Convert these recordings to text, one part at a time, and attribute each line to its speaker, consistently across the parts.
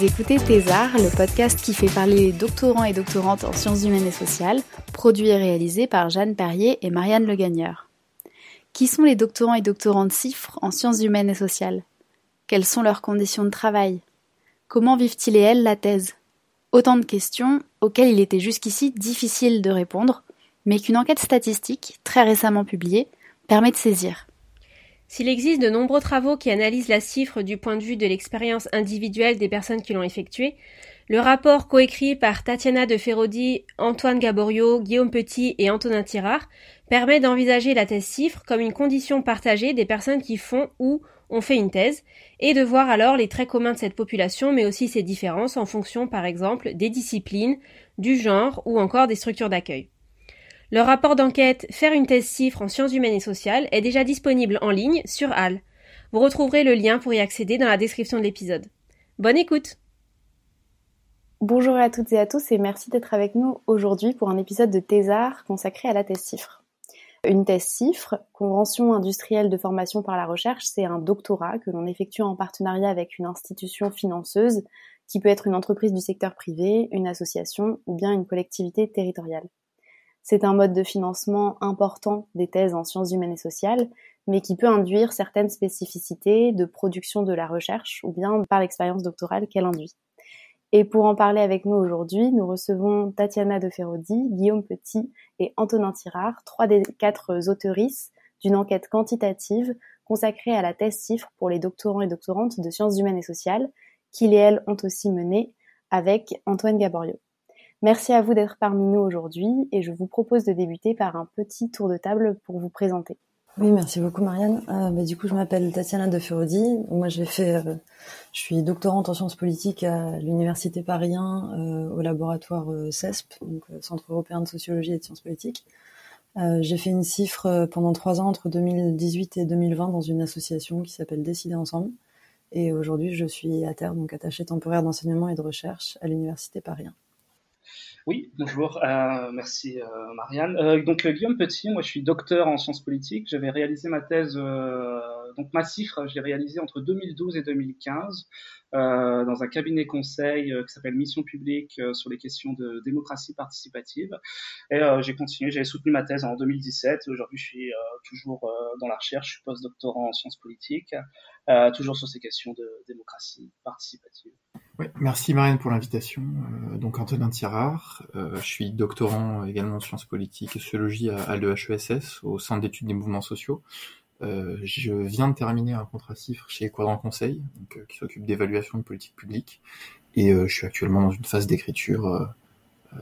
Speaker 1: vous écoutez Thésard, le podcast qui fait parler les doctorants et doctorantes en sciences humaines et sociales, produit et réalisé par Jeanne Perrier et Marianne Le Gagneur. Qui sont les doctorants et doctorantes CIFRE en sciences humaines et sociales? Quelles sont leurs conditions de travail? Comment vivent-ils et elles la thèse? Autant de questions auxquelles il était jusqu'ici difficile de répondre, mais qu'une enquête statistique, très récemment publiée, permet de saisir.
Speaker 2: S'il existe de nombreux travaux qui analysent la cifre du point de vue de l'expérience individuelle des personnes qui l'ont effectuée, le rapport coécrit par Tatiana de Ferrodi, Antoine Gaborio, Guillaume Petit et Antonin Tirard permet d'envisager la thèse cifre comme une condition partagée des personnes qui font ou ont fait une thèse et de voir alors les traits communs de cette population mais aussi ses différences en fonction par exemple des disciplines, du genre ou encore des structures d'accueil. Le rapport d'enquête Faire une thèse cifre en sciences humaines et sociales est déjà disponible en ligne sur HAL. Vous retrouverez le lien pour y accéder dans la description de l'épisode. Bonne écoute
Speaker 1: Bonjour à toutes et à tous et merci d'être avec nous aujourd'hui pour un épisode de Thésard consacré à la thèse CIFRE. Une thèse CIFRE, convention industrielle de formation par la recherche, c'est un doctorat que l'on effectue en partenariat avec une institution financeuse qui peut être une entreprise du secteur privé, une association ou bien une collectivité territoriale. C'est un mode de financement important des thèses en sciences humaines et sociales, mais qui peut induire certaines spécificités de production de la recherche ou bien par l'expérience doctorale qu'elle induit. Et pour en parler avec nous aujourd'hui, nous recevons Tatiana de Ferrodi, Guillaume Petit et Antonin Tirard, trois des quatre auteurices d'une enquête quantitative consacrée à la thèse CIFRE pour les doctorants et doctorantes de sciences humaines et sociales, qu'ils et elles ont aussi menée avec Antoine Gaborio. Merci à vous d'être parmi nous aujourd'hui et je vous propose de débuter par un petit tour de table pour vous présenter.
Speaker 3: Oui, merci beaucoup Marianne. Euh, bah, du coup, je m'appelle Tatiana de Ferrodi. Moi, j'ai fait, euh, je suis doctorante en sciences politiques à l'université Paris 1 euh, au laboratoire CESP, donc Centre européen de sociologie et de sciences politiques. J'ai fait une cifre pendant trois ans entre 2018 et 2020 dans une association qui s'appelle Décider ensemble. Et aujourd'hui, je suis à terre, donc attachée temporaire d'enseignement et de recherche à l'université Paris 1.
Speaker 4: Oui, bonjour, euh, merci euh, Marianne. Euh, donc euh, Guillaume Petit, moi je suis docteur en sciences politiques. J'avais réalisé ma thèse, donc ma cifre, je l'ai réalisée entre 2012 et 2015 euh, dans un cabinet conseil euh, qui s'appelle Mission Publique euh, sur les questions de démocratie participative. Et euh, j'ai continué, j'avais soutenu ma thèse en 2017. et Aujourd'hui, je suis euh, toujours euh, dans la recherche, je suis postdoctorant en sciences politiques, euh, toujours sur ces questions de démocratie participative.
Speaker 5: Oui, merci Marianne pour l'invitation. Euh, donc Antonin Tirard, euh, je suis doctorant également en sciences politiques et sociologie à, à l'EHESS, au Centre d'études des mouvements sociaux. Euh, je viens de terminer un contrat CIFRE chez Quadrant Conseil, donc, euh, qui s'occupe d'évaluation de politique publique, et euh, je suis actuellement dans une phase d'écriture, euh, euh,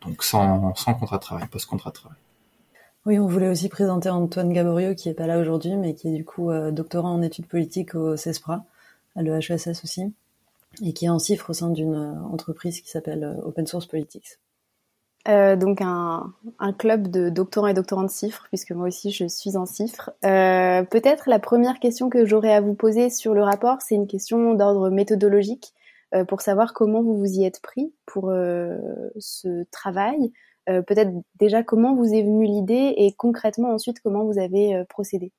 Speaker 5: donc sans, sans contrat de travail, post-contrat de travail.
Speaker 3: Oui, on voulait aussi présenter Antoine Gaborio, qui est pas là aujourd'hui, mais qui est du coup euh, doctorant en études politiques au CESPRA, à l'EHESS aussi, et qui est en cifre au sein d'une entreprise qui s'appelle Open Source Politics.
Speaker 1: Euh, donc un, club de doctorants et doctorantes CIFRE, puisque moi aussi je suis en CIFRE. Euh, Peut-être la première question que j'aurais à vous poser sur le rapport, c'est une question d'ordre méthodologique, euh, pour savoir comment vous vous y êtes pris pour ce travail. Peut-être déjà comment vous est venue l'idée et concrètement ensuite comment vous avez procédé.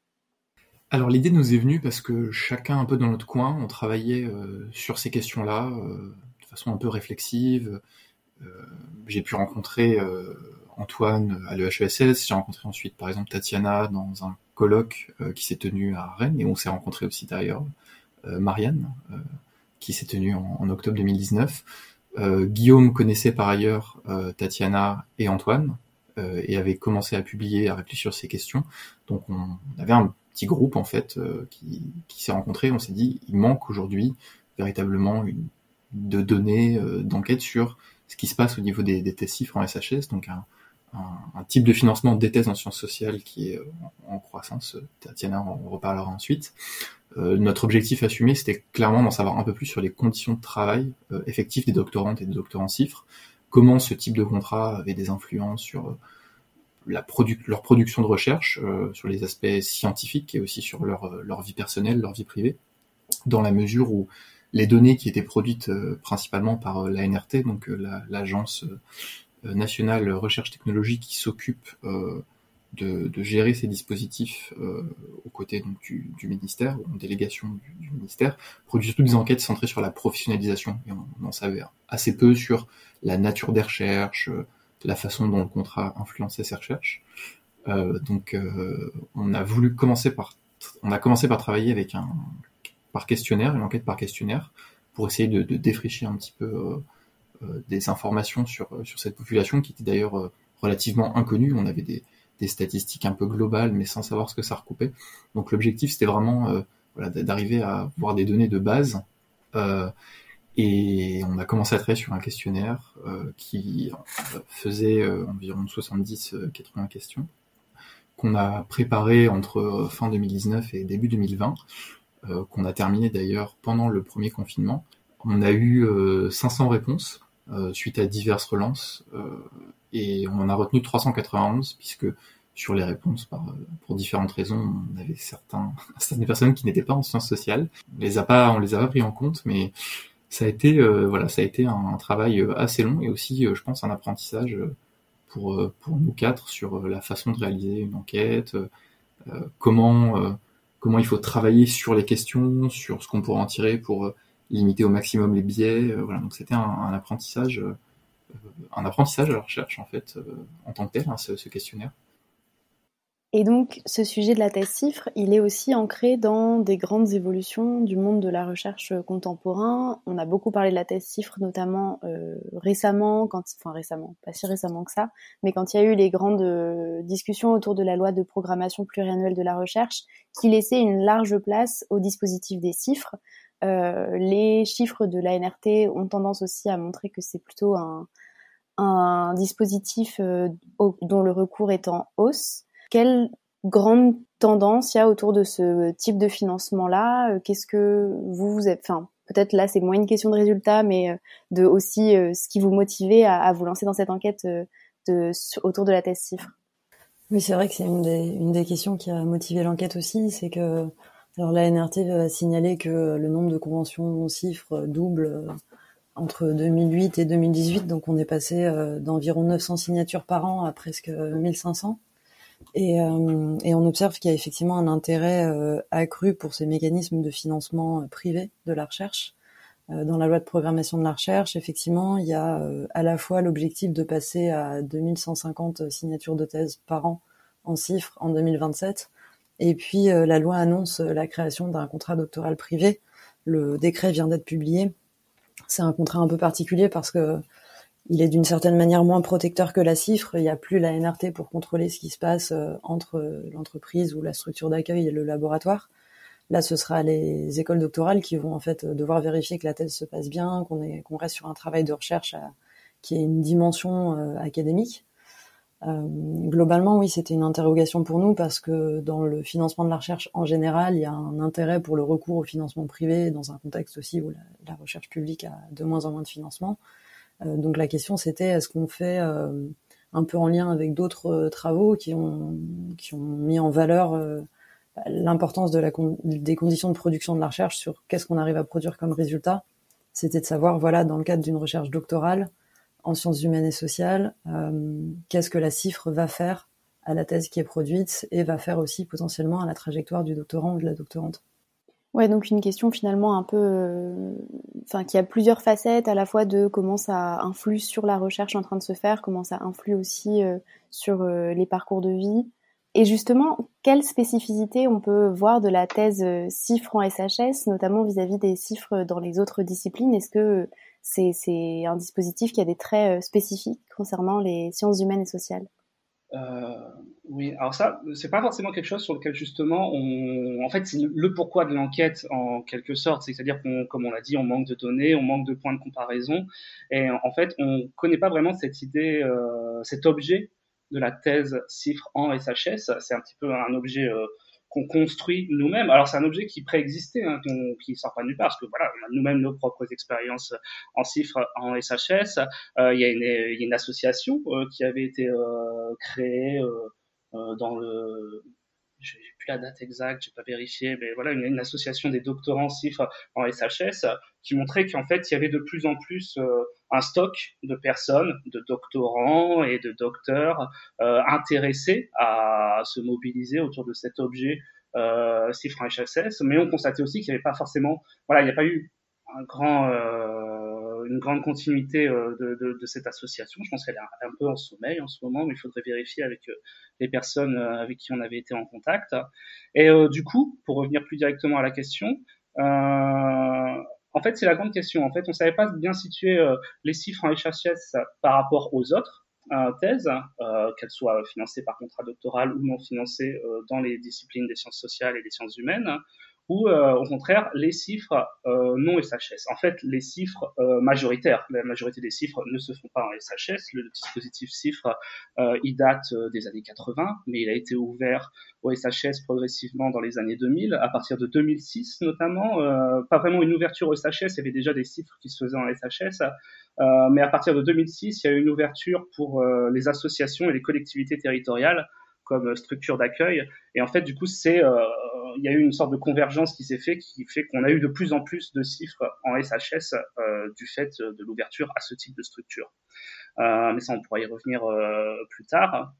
Speaker 5: Alors l'idée nous est venue parce que chacun un peu dans notre coin, on travaillait sur ces questions-là de façon un peu réflexive. Euh, j'ai pu rencontrer euh, Antoine à l'EHESS, j'ai rencontré ensuite par exemple Tatiana dans un colloque euh, qui s'est tenu à Rennes et on s'est rencontré aussi d'ailleurs Marianne qui s'est tenu en, octobre 2019. Euh, Guillaume connaissait par ailleurs Tatiana et Antoine et avait commencé à publier, à réfléchir sur ces questions. Donc on, avait un petit groupe en fait qui, qui s'est rencontré. On s'est dit il manque aujourd'hui véritablement une, de données d'enquête sur ce qui se passe au niveau des, des chiffres en SHS, donc un, type de financement des thèses en sciences sociales qui est en, croissance. Tatiana en reparlera ensuite. notre objectif assumé, c'était clairement d'en savoir un peu plus sur les conditions de travail effectives des doctorantes et des doctorants CIFRE, comment ce type de contrat avait des influences sur la leur production de recherche, sur les aspects scientifiques et aussi sur leur vie personnelle, leur vie privée, dans la mesure où les données qui étaient produites euh, principalement par euh, la NRT, donc euh, l'agence nationale recherche technologique qui s'occupe de, gérer ces dispositifs aux côtés du, ministère, ou en délégation du, ministère, produit surtout des enquêtes centrées sur la professionnalisation. Et on, en savait assez peu sur la nature des recherches, la façon dont le contrat influençait ces recherches. donc on a voulu commencer par on a commencé par travailler avec un par questionnaire, une enquête par questionnaire, pour essayer de, défricher un petit peu euh, euh, des informations sur, euh, sur cette population qui était d'ailleurs relativement inconnue. On avait des, statistiques un peu globales, mais sans savoir ce que ça recoupait. Donc l'objectif, c'était vraiment d'arriver à voir des données de base. et on a commencé à travailler sur un questionnaire qui faisait environ 70-80 questions qu'on a préparé entre fin 2019 et début 2020 euh, qu'on a terminé d'ailleurs pendant le premier confinement. On a eu 500 euh, réponses euh, suite à diverses relances et on en a retenu 391 puisque sur les réponses pour différentes raisons. On avait certains, certaines personnes qui n'étaient pas en sciences sociales. On les a pas, on les a pas pris en compte, mais ça a été, voilà, ça a été un, travail assez long et aussi, je pense, un apprentissage pour pour nous quatre sur la façon de réaliser une enquête, comment comment il faut travailler sur les questions, sur ce qu'on pourrait en tirer pour euh, limiter au maximum les biais. Euh, voilà, donc c'était un, apprentissage, euh, un apprentissage à la recherche en fait en tant que tel, hein, ce, questionnaire.
Speaker 1: Et donc, ce sujet de la thèse cifre, il est aussi ancré dans des grandes évolutions du monde de la recherche contemporain. On a beaucoup parlé de la thèse cifre, notamment euh, récemment, quand, enfin récemment, pas si récemment que ça, mais quand il y a eu les grandes euh, discussions autour de la loi de programmation pluriannuelle de la recherche, qui laissait une large place au dispositif des chiffres. Euh, les chiffres de la NRT ont tendance aussi à montrer que c'est plutôt un dispositif dont le recours est en hausse. Quelle grande tendance il y a autour de ce type de financement-là? Euh, Qu'est-ce que vous enfin peut-être là c'est moins une question de résultat, mais euh, de aussi euh, ce qui vous motivait à, vous lancer dans cette enquête autour de la thèse CIFRE.
Speaker 3: Oui, c'est vrai que c'est une des, une des questions qui a motivé l'enquête aussi, c'est que alors la NRT a signalé que le nombre de conventions CIFRE double entre 2008 et 2018, donc on est passé d'environ 900 signatures par an à presque 1500. Et, euh, et, on observe qu'il y a effectivement un intérêt euh, accru pour ces mécanismes de financement euh, privé de la recherche. dans la loi de programmation de la recherche, effectivement, il y a à la fois l'objectif de passer à 2150 signatures de thèse par an en chiffres en 2027, et puis la loi annonce la création d'un contrat doctoral privé. Le décret vient d'être publié. C'est un contrat un peu particulier parce que il est d'une certaine manière moins protecteur que la CIFRE. Il n'y a plus la NRT pour contrôler ce qui se passe euh, entre l'entreprise ou la structure d'accueil et le laboratoire. Là, ce sera les écoles doctorales qui vont en fait devoir vérifier que la thèse se passe bien, qu'on qu'on reste sur un travail de recherche qui ait une dimension euh, académique. Euh, globalement, oui, c'était une interrogation pour nous parce que dans le financement de la recherche en général, il y a un intérêt pour le recours au financement privé dans un contexte aussi où la recherche publique a de moins en moins de financement. Euh, donc la question c'était est-ce qu'on fait euh, un peu en lien avec d'autres euh, travaux qui ont, qui ont mis en valeur l'importance des conditions de production de la recherche sur qu'est-ce qu'on arrive à produire comme résultat? C'était de savoir, voilà, dans le cadre d'une recherche doctorale en sciences humaines et sociales, qu'est-ce que la CIFRE va faire à la thèse qui est produite et va faire aussi potentiellement à la trajectoire du doctorant ou de la doctorante.
Speaker 1: Ouais, donc une question finalement un peu, euh, enfin qui a plusieurs facettes, à la fois de comment ça influe sur la recherche en train de se faire, comment ça influe aussi euh, sur euh, les parcours de vie, et justement quelle spécificité on peut voir de la thèse CIFRE en SHS, notamment vis-à-vis des CIFRE dans les autres disciplines? Est-ce que c'est un dispositif qui a des traits spécifiques concernant les sciences humaines et sociales?
Speaker 4: euh, oui, alors ça, c'est pas forcément quelque chose sur lequel justement, on, en fait, c'est le pourquoi de l'enquête en quelque sorte, c'est-à-dire qu'on, comme on l'a dit, on manque de données, on manque de points de comparaison, et en fait, on connaît pas vraiment cette idée, euh, cet objet de la thèse CIFRE en SHS. C'est un petit peu un objet qu'on construit nous-mêmes. Alors c'est un objet qui préexistait, hein, qui sort pas nulle part, parce que voilà, on a nous-mêmes nos propres expériences en CIFRE, en SHS. Euh, il, y une, il y a une association euh, qui avait été euh, créée dans le j'ai plus la date exacte, j'ai pas vérifié, mais voilà, une, association des doctorants CIFRE en SHS qui montrait qu'en fait, il y avait de plus en plus un stock de personnes, de doctorants et de docteurs euh, intéressés à se mobiliser autour de cet objet euh, CIFRE HSS, mais on constatait aussi qu'il n'y avait pas forcément, voilà, il n'y a pas eu un grand, euh, une grande continuité euh, de, de, de, cette association. Je pense qu'elle est un, peu en sommeil en ce moment, mais il faudrait vérifier avec euh, les personnes euh, avec qui on avait été en contact. Et du coup, pour revenir plus directement à la question, euh, en fait, c'est la grande question. En fait, on savait pas bien situer euh, les chiffres en HHS par rapport aux autres euh, thèses, euh, qu'elles soient financées par contrat doctoral ou non financées dans les disciplines des sciences sociales et des sciences humaines ou euh, au contraire les chiffres euh, non SHS. En fait, les chiffres euh, majoritaires, la majorité des chiffres ne se font pas en SHS. Le dispositif chiffre, il date des années 80, mais il a été ouvert au SHS progressivement dans les années 2000, à partir de 2006 notamment. pas vraiment une ouverture au SHS, il y avait déjà des chiffres qui se faisaient en SHS, mais à partir de 2006, il y a eu une ouverture pour les associations et les collectivités territoriales comme structure d'accueil. Et en fait, du coup, c'est il y a eu une sorte de convergence qui s'est fait, qui fait qu'on a eu de plus en plus de chiffres en SHS euh, du fait de l'ouverture à ce type de structure. Euh, mais ça, on pourra y revenir euh, plus tard.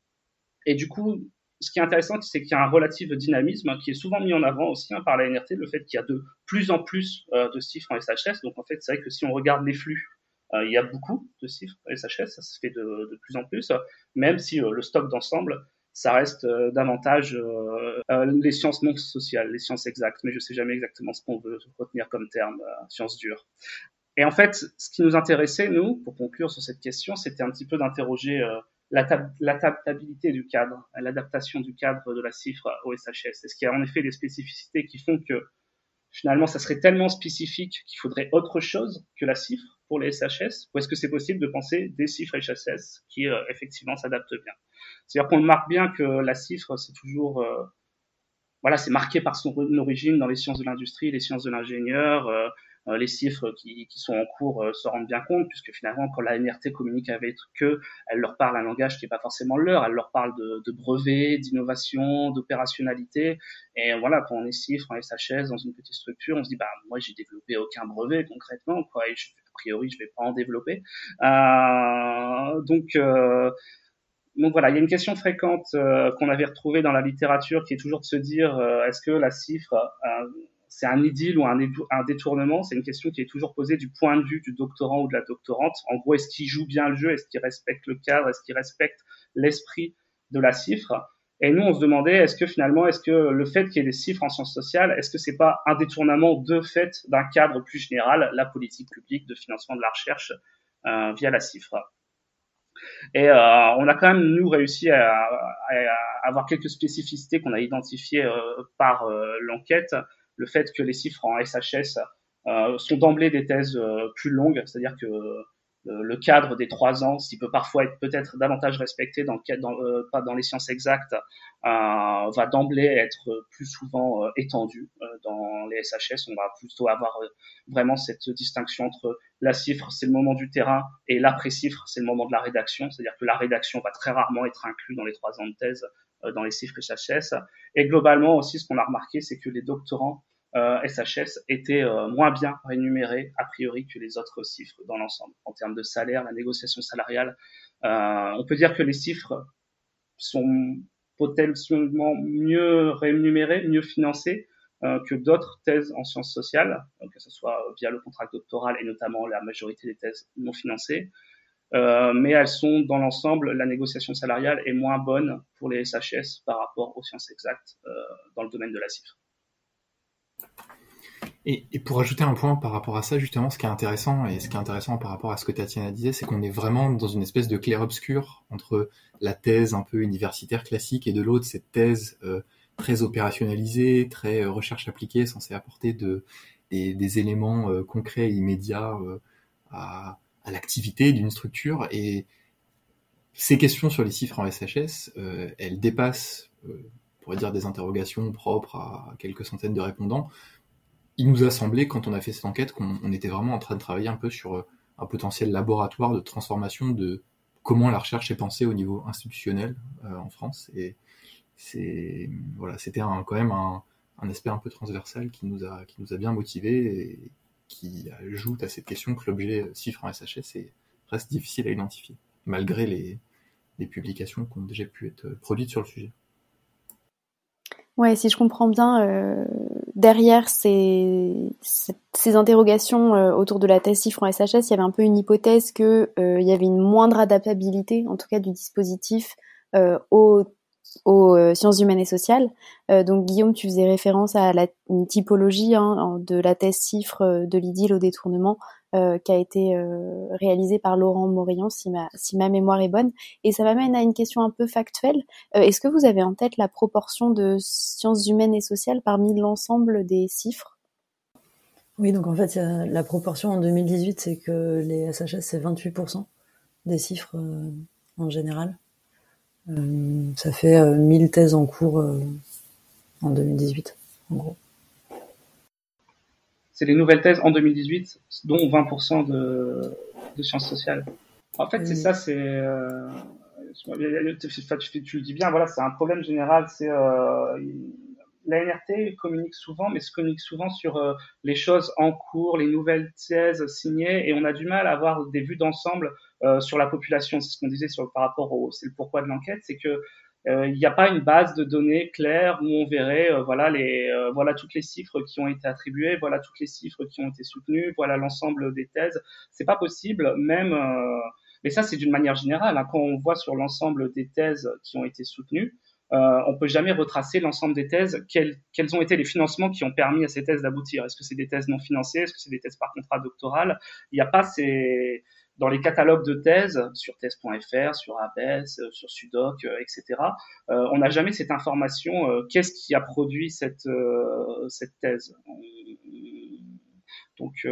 Speaker 4: Et du coup, ce qui est intéressant, c'est qu'il y a un relatif dynamisme qui est souvent mis en avant aussi hein, par la NRT, le fait qu'il y a de plus en plus euh, de chiffres en SHS. Donc en fait, c'est vrai que si on regarde les flux, euh, il y a beaucoup de chiffres en SHS, ça se fait de, plus en plus, même si euh, le stock d'ensemble ça reste euh, davantage euh, euh, les sciences non sociales, les sciences exactes, mais je sais jamais exactement ce qu'on veut retenir comme terme, sciences dures. Et en fait, ce qui nous intéressait, nous, pour conclure sur cette question, c'était un petit peu d'interroger l'adaptabilité du cadre, l'adaptation du cadre de la CIFRE au SHS. Est-ce qu'il y a en effet des spécificités qui font que finalement ça serait tellement spécifique qu'il faudrait autre chose que la CIFRE pour les SHS Ou est-ce que c'est possible de penser des CIFRE HSS qui effectivement s'adaptent bien? C'est-à-dire qu'on marque bien que la cifre, c'est toujours, euh, voilà, c'est marqué par son origine dans les sciences de l'industrie, les sciences de l'ingénieur. Euh, euh, les chiffres qui, sont en cours se rendent bien compte, puisque finalement, quand la MRT communique avec eux, elle leur parle un langage qui n'est pas forcément leur, elle leur parle de, brevets, d'innovation, d'opérationnalité. Et voilà, quand on est chiffre en SHS dans une petite structure, on se dit, bah moi j'ai développé aucun brevet concrètement, quoi, et je, priori je vais pas en développer. Euh, donc euh, donc voilà, il y a une question fréquente euh, qu'on avait retrouvée dans la littérature qui est toujours de se dire est-ce que la cifre c'est un idylle ou un, un détournement? C'est une question qui est toujours posée du point de vue du doctorant ou de la doctorante. En gros, est-ce qu'il joue bien le jeu? Est-ce qu'il respecte le cadre? Est-ce qu'il respecte l'esprit de la cifre? Et nous, on se demandait est-ce que finalement, est-ce que le fait qu'il y ait des chiffres en sciences sociales, est-ce que c'est pas un détournement de fait d'un cadre plus général, la politique publique de financement de la recherche via la cifre? Et euh, on a quand même, nous, réussi à, à, avoir quelques spécificités qu'on a identifiées euh, par euh, l'enquête. Le fait que les chiffres en SHS sont d'emblée des thèses plus longues, c'est-à-dire que le cadre des trois ans, s'il peut parfois être peut-être davantage respecté dans, euh, pas dans les sciences exactes, euh, va d'emblée être plus souvent euh, étendu dans les SHS. On va plutôt avoir vraiment cette distinction entre la cifre, c'est le moment du terrain, et l'après-cifre, c'est le moment de la rédaction. C'est-à-dire que la rédaction va très rarement être inclue dans les trois ans de thèse dans les chiffres SHS. Et globalement aussi, ce qu'on a remarqué, c'est que les doctorants euh, SHS était euh, moins bien rémunéré a priori que les autres chiffres dans l'ensemble. En termes de salaire, la négociation salariale, euh, on peut dire que les chiffres sont potentiellement mieux rémunérés, mieux financés que d'autres thèses en sciences sociales, que ce soit via le contrat doctoral et notamment la majorité des thèses non financées. Euh, mais elles sont dans l'ensemble, la négociation salariale est moins bonne pour les SHS par rapport aux sciences exactes euh, dans le domaine de la cifre.
Speaker 5: Et, pour ajouter un point par rapport à ça, justement, ce qui est intéressant, et ce qui est intéressant par rapport à ce que Tatiana disait, c'est qu'on est vraiment dans une espèce de clair-obscur entre la thèse un peu universitaire classique et de l'autre, cette thèse euh, très opérationnalisée, très euh, recherche appliquée, censée apporter de, des, éléments euh, concrets et immédiats à, l'activité d'une structure. Et ces questions sur les chiffres en SHS, elles dépassent, pourrait dire, des interrogations propres à quelques centaines de répondants. Il nous a semblé, quand on a fait cette enquête, qu'on était vraiment en train de travailler un peu sur un potentiel laboratoire de transformation de comment la recherche est pensée au niveau institutionnel en France. Et c'est voilà, c'était quand même un, aspect un peu transversal qui nous a qui nous a bien motivé et qui ajoute à cette question que l'objet chiffre en SHS est, reste difficile à identifier malgré les publications qui ont déjà pu être produites sur le sujet.
Speaker 1: Ouais, si je comprends bien, euh, derrière ces, ces, interrogations euh, autour de la thèse chiffre en SHS, il y avait un peu une hypothèse que euh, il y avait une moindre adaptabilité, en tout cas du dispositif, aux aux euh, sciences humaines et sociales. Euh, donc Guillaume, tu faisais référence à la, une typologie hein, de la thèse cifre euh, de l'idylle au détournement qui a été réalisée par Laurent Morillon, si ma, si ma mémoire est bonne. Et ça m'amène à une question un peu factuelle. Est-ce que vous avez en tête la proportion de sciences humaines et sociales parmi l'ensemble des chiffres
Speaker 3: Oui, donc en fait, la proportion en 2018, c'est que les SHS, c'est 28% des chiffres en général. Euh, ça fait 1000 euh, thèses en cours euh, en 2018, en gros.
Speaker 4: C'est les nouvelles thèses en 2018, dont 20% de, de sciences sociales. En fait, c'est ça, c'est euh, tu, tu, le dis bien, voilà, c'est un problème général. C'est euh, la NRT communique souvent, mais se communique souvent sur euh, les choses en cours, les nouvelles thèses signées, et on a du mal à avoir des vues d'ensemble euh, sur la population. C'est ce qu'on disait sur, par rapport au, c'est le pourquoi de l'enquête, c'est que euh, il n'y a pas une base de données claire où on verrait, voilà les, voilà toutes les chiffres qui ont été attribués, voilà toutes les chiffres qui ont été soutenus, voilà l'ensemble des thèses. C'est pas possible, même. mais ça, c'est d'une manière générale. Hein, quand on voit sur l'ensemble des thèses qui ont été soutenues, euh, on peut jamais retracer l'ensemble des thèses, quels, quels, ont été les financements qui ont permis à ces thèses d'aboutir? Est-ce que c'est des thèses non financées? Est-ce que c'est des thèses par contrat doctoral? Il n'y a pas ces dans les catalogues de thèses sur thèse.fr, sur ABES, sur Sudoc, euh, etc. Euh, on n'a jamais cette information. Euh, qu'est-ce qui a produit cette thèse donc,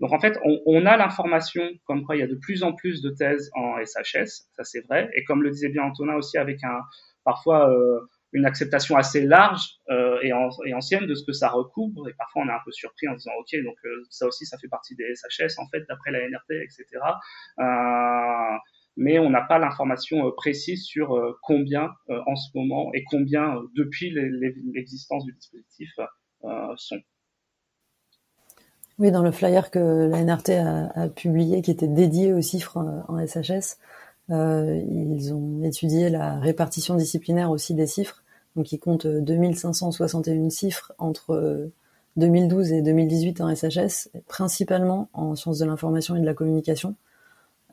Speaker 4: donc en fait, on, on a l'information comme quoi il y a de plus en plus de thèses en SHS, ça c'est vrai. Et comme le disait bien Antonin aussi avec un, parfois euh, une acceptation assez large euh, et, ancienne de ce que ça recouvre. Et parfois, on est un peu surpris en disant, OK, donc euh, ça aussi, ça fait partie des SHS, en fait, d'après la NRT, etc. Mais on n'a pas l'information précise sur combien en ce moment et combien depuis l'existence du dispositif sont.
Speaker 3: Oui, dans le flyer que la NRT a, publié, qui était dédié aux chiffres en SHS, ils ont étudié la répartition disciplinaire aussi des chiffres. Donc ils comptent 2561 chiffres entre 2012 et 2018 en SHS, principalement en sciences de l'information et de la communication,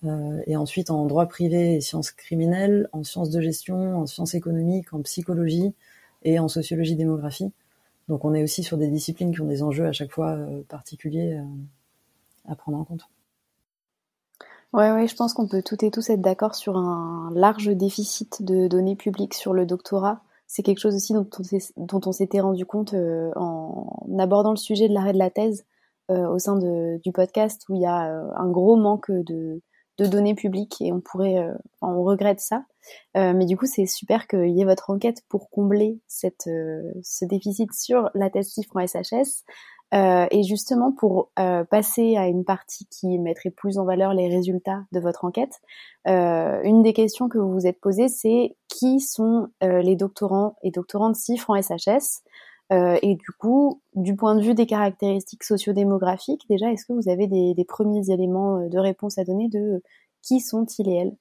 Speaker 3: euh, et ensuite en droit privé et sciences criminelles, en sciences de gestion, en sciences économiques, en psychologie et en sociologie démographie. Donc on est aussi sur des disciplines qui ont des enjeux à chaque fois euh, particuliers à prendre en compte.
Speaker 1: Ouais, ouais, je pense qu'on peut toutes et tous être d'accord sur un large déficit de données publiques sur le doctorat. C'est quelque chose aussi dont on s'était rendu compte euh, en abordant le sujet de l'arrêt de la thèse euh, au sein de, du podcast où il y a euh, un gros manque de, données publiques et on pourrait, on regrette ça. mais du coup, c'est super qu'il y ait votre enquête pour combler ce déficit sur la thèse CIFRE. Euh, et justement, pour euh, passer à une partie qui mettrait plus en valeur les résultats de votre enquête, euh, une des questions que vous vous êtes posées, c'est qui sont euh, les doctorants et doctorantes CIFRE en SHS euh, Et du coup, du point de vue des caractéristiques sociodémographiques, déjà, est-ce que vous avez des, des, premiers éléments de réponse à donner de qui sont-ils et elles?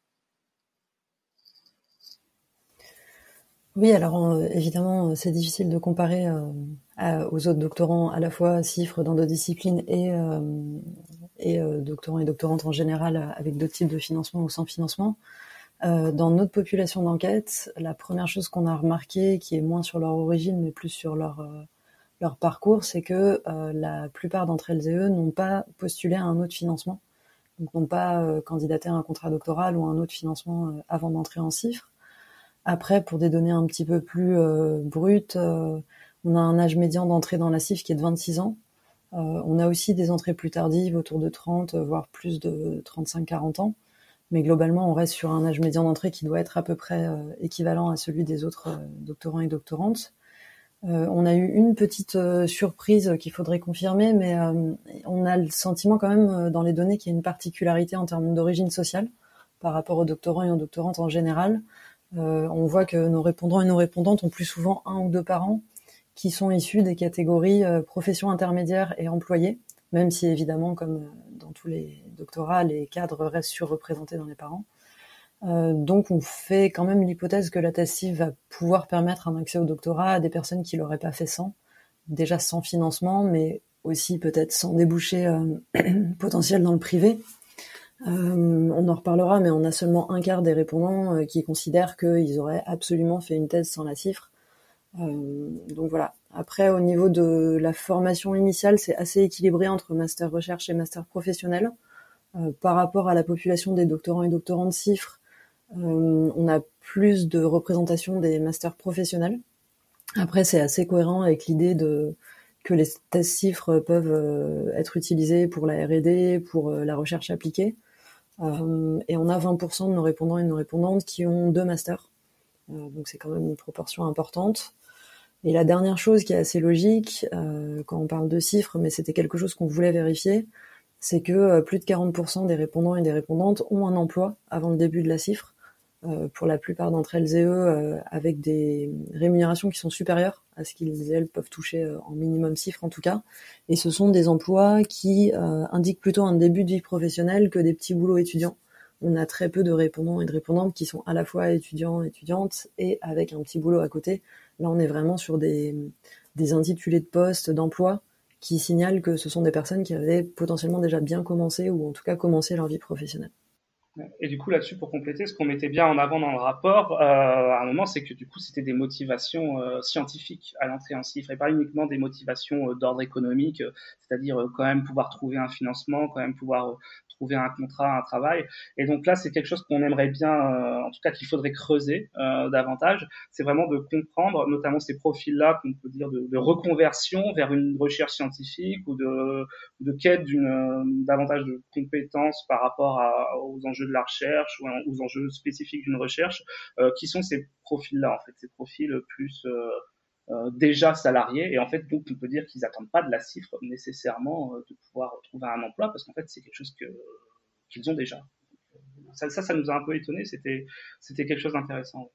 Speaker 3: Oui, alors évidemment, c'est difficile de comparer aux autres doctorants, à la fois CIFRE dans d'autres disciplines et, euh, euh, doctorants et doctorantes en général avec d'autres types de financement ou sans financement. Euh, dans notre population d'enquête, la première chose qu'on a remarqué, qui est moins sur leur origine mais plus sur leur leur parcours, c'est que la plupart d'entre elles et eux n'ont pas postulé à un autre financement, donc n'ont pas candidaté à un contrat doctoral ou à un autre financement avant d'entrer en CIFRE. Après, pour des données un petit peu plus brutes, on a un âge médian d'entrée dans la CIF qui est de 26 ans. Euh, on a aussi des entrées plus tardives, autour de 30, voire plus de 35-40 ans. Mais globalement, on reste sur un âge médian d'entrée qui doit être à peu près équivalent à celui des autres doctorants et doctorantes. on a eu une petite surprise qu'il faudrait confirmer, mais on a le sentiment quand même dans les données qu'il y a une particularité en termes d'origine sociale par rapport aux doctorants et aux doctorantes en général. on voit que nos répondants et nos répondantes ont plus souvent un ou deux parents qui sont issus des catégories euh, professions intermédiaires et employés, même si évidemment, comme euh, dans tous les doctorats, les cadres restent surreprésentés dans les parents. Euh, donc on fait quand même l'hypothèse que la thèse va pouvoir permettre un accès au doctorat à des personnes qui l'auraient pas fait sans, déjà sans financement, mais aussi peut-être sans débouché potentiel dans le privé. on en reparlera, mais on a seulement un quart des répondants qui considèrent qu'ils auraient absolument fait une thèse sans la cifre. Euh, donc voilà. Après, au niveau de la formation initiale, c'est assez équilibré entre master recherche et master professionnel. Euh, par rapport à la population des doctorants et doctorantes CIFRE, euh, on a plus de représentation des masters professionnels. Après, c'est assez cohérent avec l'idée de que les thèses CIFRE peuvent être utilisées pour la R&D, pour la recherche appliquée. et on a 20% de nos répondants et de nos répondantes qui ont deux masters. donc c'est quand même une proportion importante. Et la dernière chose qui est assez logique, euh, quand on parle de chiffres, mais c'était quelque chose qu'on voulait vérifier, c'est que euh, plus de 40% des répondants et des répondantes ont un emploi avant le début de la cifre, euh, pour la plupart d'entre elles et eux, avec des rémunérations qui sont supérieures à ce qu'ils elles peuvent toucher en minimum cifre en tout cas. Et ce sont des emplois qui indiquent plutôt un début de vie professionnelle que des petits boulots étudiants. On a très peu de répondants et de répondantes qui sont à la fois étudiants, étudiantes et avec un petit boulot à côté, Là, on est vraiment sur des, intitulés de poste, d'emploi, qui signalent que ce sont des personnes qui avaient potentiellement déjà bien commencé ou en tout cas commencé leur vie professionnelle.
Speaker 4: Et du coup, là-dessus, pour compléter, ce qu'on mettait bien en avant dans le rapport, euh, à un moment, c'est que du coup, c'était des motivations euh, scientifiques à l'entrée en CIFRE et pas uniquement des motivations euh, d'ordre économique, c'est-à-dire quand même pouvoir trouver un financement, quand même pouvoir trouver un contrat, un travail. Et donc là, c'est quelque chose qu'on aimerait bien, en tout cas qu'il faudrait creuser davantage. C'est vraiment de comprendre, notamment ces profils-là, qu'on peut dire de, reconversion vers une recherche scientifique ou de, quête d'une davantage de compétences par rapport aux enjeux de la recherche ou aux enjeux spécifiques d'une recherche, qui sont ces profils-là en fait, ces profils plus euh, déjà salariés et en fait donc on peut dire qu'ils attendent pas de la cifre nécessairement euh, de pouvoir trouver un emploi parce qu'en fait c'est quelque chose que qu'ils ont déjà. Ça, ça, ça, nous a un peu étonné. C'était c'était quelque chose d'intéressant.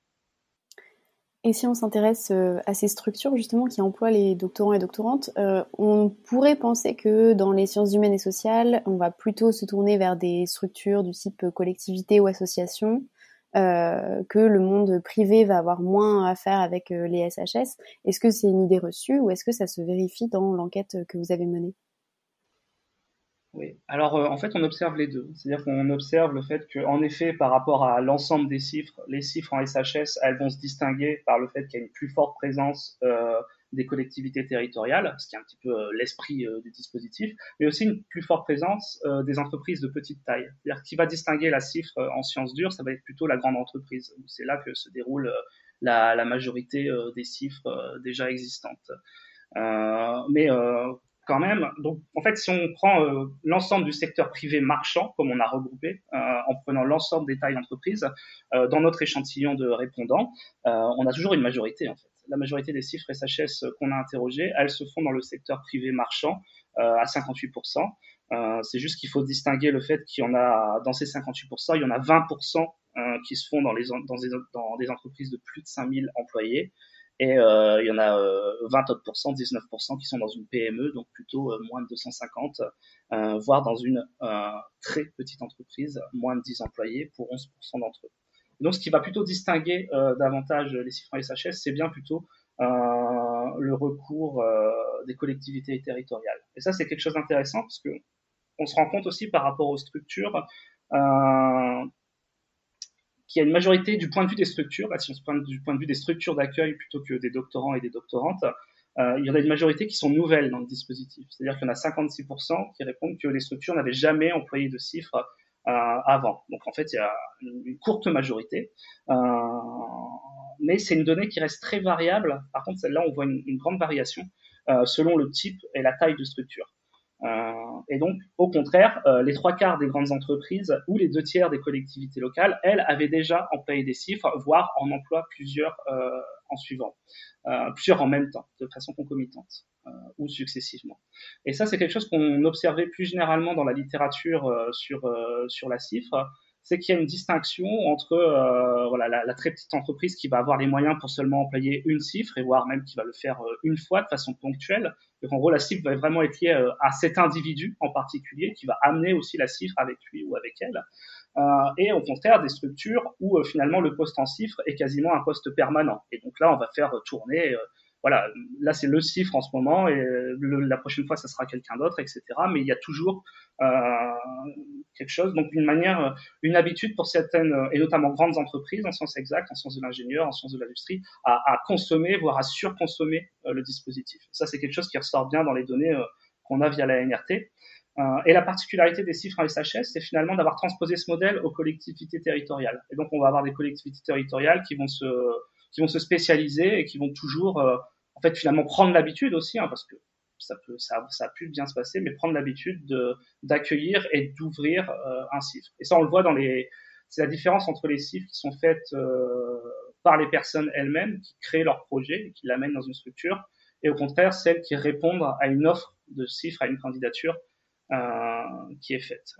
Speaker 1: Et si on s'intéresse euh, à ces structures justement qui emploient les doctorants et doctorantes, on pourrait penser que dans les sciences humaines et sociales, on va plutôt se tourner vers des structures du type collectivité ou association, euh, que le monde privé va avoir moins à faire avec euh, les SHS. Est-ce que c'est une idée reçue ou est-ce que ça se vérifie dans l'enquête que vous avez menée?
Speaker 4: Oui. Alors euh, en fait, on observe les deux. C'est-à-dire qu'on observe le fait qu'en effet, par rapport à l'ensemble des chiffres, les chiffres en SHS, elles vont se distinguer par le fait qu'il y a une plus forte présence euh, des collectivités territoriales, ce qui est un petit peu euh, l'esprit du dispositif, mais aussi une plus forte présence des entreprises de petite taille. C'est-à-dire qui va distinguer la cifre en sciences dures, ça va être plutôt la grande entreprise. C'est là que se déroule la, la majorité des chiffres déjà existantes. mais quand même. Donc, en fait, si on prend l'ensemble du secteur privé marchand, comme on a regroupé, en prenant l'ensemble des tailles d'entreprise, dans notre échantillon de répondants, on a toujours une majorité, en fait la majorité des chiffres SHS qu'on a interrogés, elles se font dans le secteur privé marchand euh, à 58%. Euh, c'est juste qu'il faut distinguer le fait qu'il y en a, dans ces 58%, il y en a 20% euh, qui se font dans, dans des entreprises de plus de 5000 employés. Et euh, il y en a 20 autres 19% qui sont dans une PME, donc plutôt moins de 250, voire dans une très petite entreprise, moins de 10 employés pour 11% d'entre eux. Donc, ce qui va plutôt distinguer euh, davantage les chiffres SHS, c'est bien plutôt euh, le recours euh, des collectivités territoriales. Et ça, c'est quelque chose d'intéressant parce que on se rend compte aussi par rapport aux structures qu'il y a une majorité du point de vue des structures, si on se prend du point de vue des structures d'accueil plutôt que des doctorants et des doctorantes, euh, il y en a une majorité qui sont nouvelles dans le dispositif. C'est-à-dire qu'il y en a 56% qui répondent que les structures n'avaient jamais employé de chiffres euh, avant. Donc en fait, il y a une courte majorité, euh, mais c'est une donnée qui reste très variable. Par contre, celle-là, on voit une, grande variation selon le type et la taille de structure. Euh, et donc, au contraire, euh, les trois quarts des grandes entreprises ou les deux tiers des collectivités locales, elles, avaient déjà employé des chiffres, voire en emploient plusieurs euh, en suivant, plusieurs en même temps, de façon concomitante ou successivement. Et ça, c'est quelque chose qu'on observait plus généralement dans la littérature sur, sur la cifre, c'est qu'il y a une distinction entre voilà, la, très petite entreprise qui va avoir les moyens pour seulement employer une cifre et voire même qui va le faire une fois de façon ponctuelle. Donc en gros, la cible va vraiment être liée euh, à cet individu en particulier qui va amener aussi la cifre avec lui ou avec elle. et au contraire, des structures où finalement le poste en cifre est quasiment un poste permanent. Et donc là, on va faire tourner voilà, là c'est le chiffre en ce moment et la prochaine fois ça sera quelqu'un d'autre, etc. Mais il y a toujours euh, quelque chose, donc une manière, une habitude pour certaines et notamment grandes entreprises en sciences exactes, en sciences de l'ingénieur, en sciences de l'industrie, à, consommer, voire à surconsommer euh, le dispositif. Ça c'est quelque chose qui ressort bien dans les données euh, qu'on a via la NRT. Euh, et la particularité des chiffres en SHS, c'est finalement d'avoir transposé ce modèle aux collectivités territoriales. Et donc on va avoir des collectivités territoriales qui vont se qui vont se spécialiser et qui vont toujours en fait finalement prendre l'habitude aussi, hein, parce que ça peut, ça, ça a pu bien se passer, mais prendre l'habitude de d'accueillir et d'ouvrir euh, un CIF. Et ça, on le voit dans les, c'est la différence entre les CIF qui sont faites euh, par les personnes elles-mêmes, qui créent leur projet et qui l'amènent dans une structure, et au contraire celles qui répondent à une offre de CIF, à une candidature euh, qui est faite.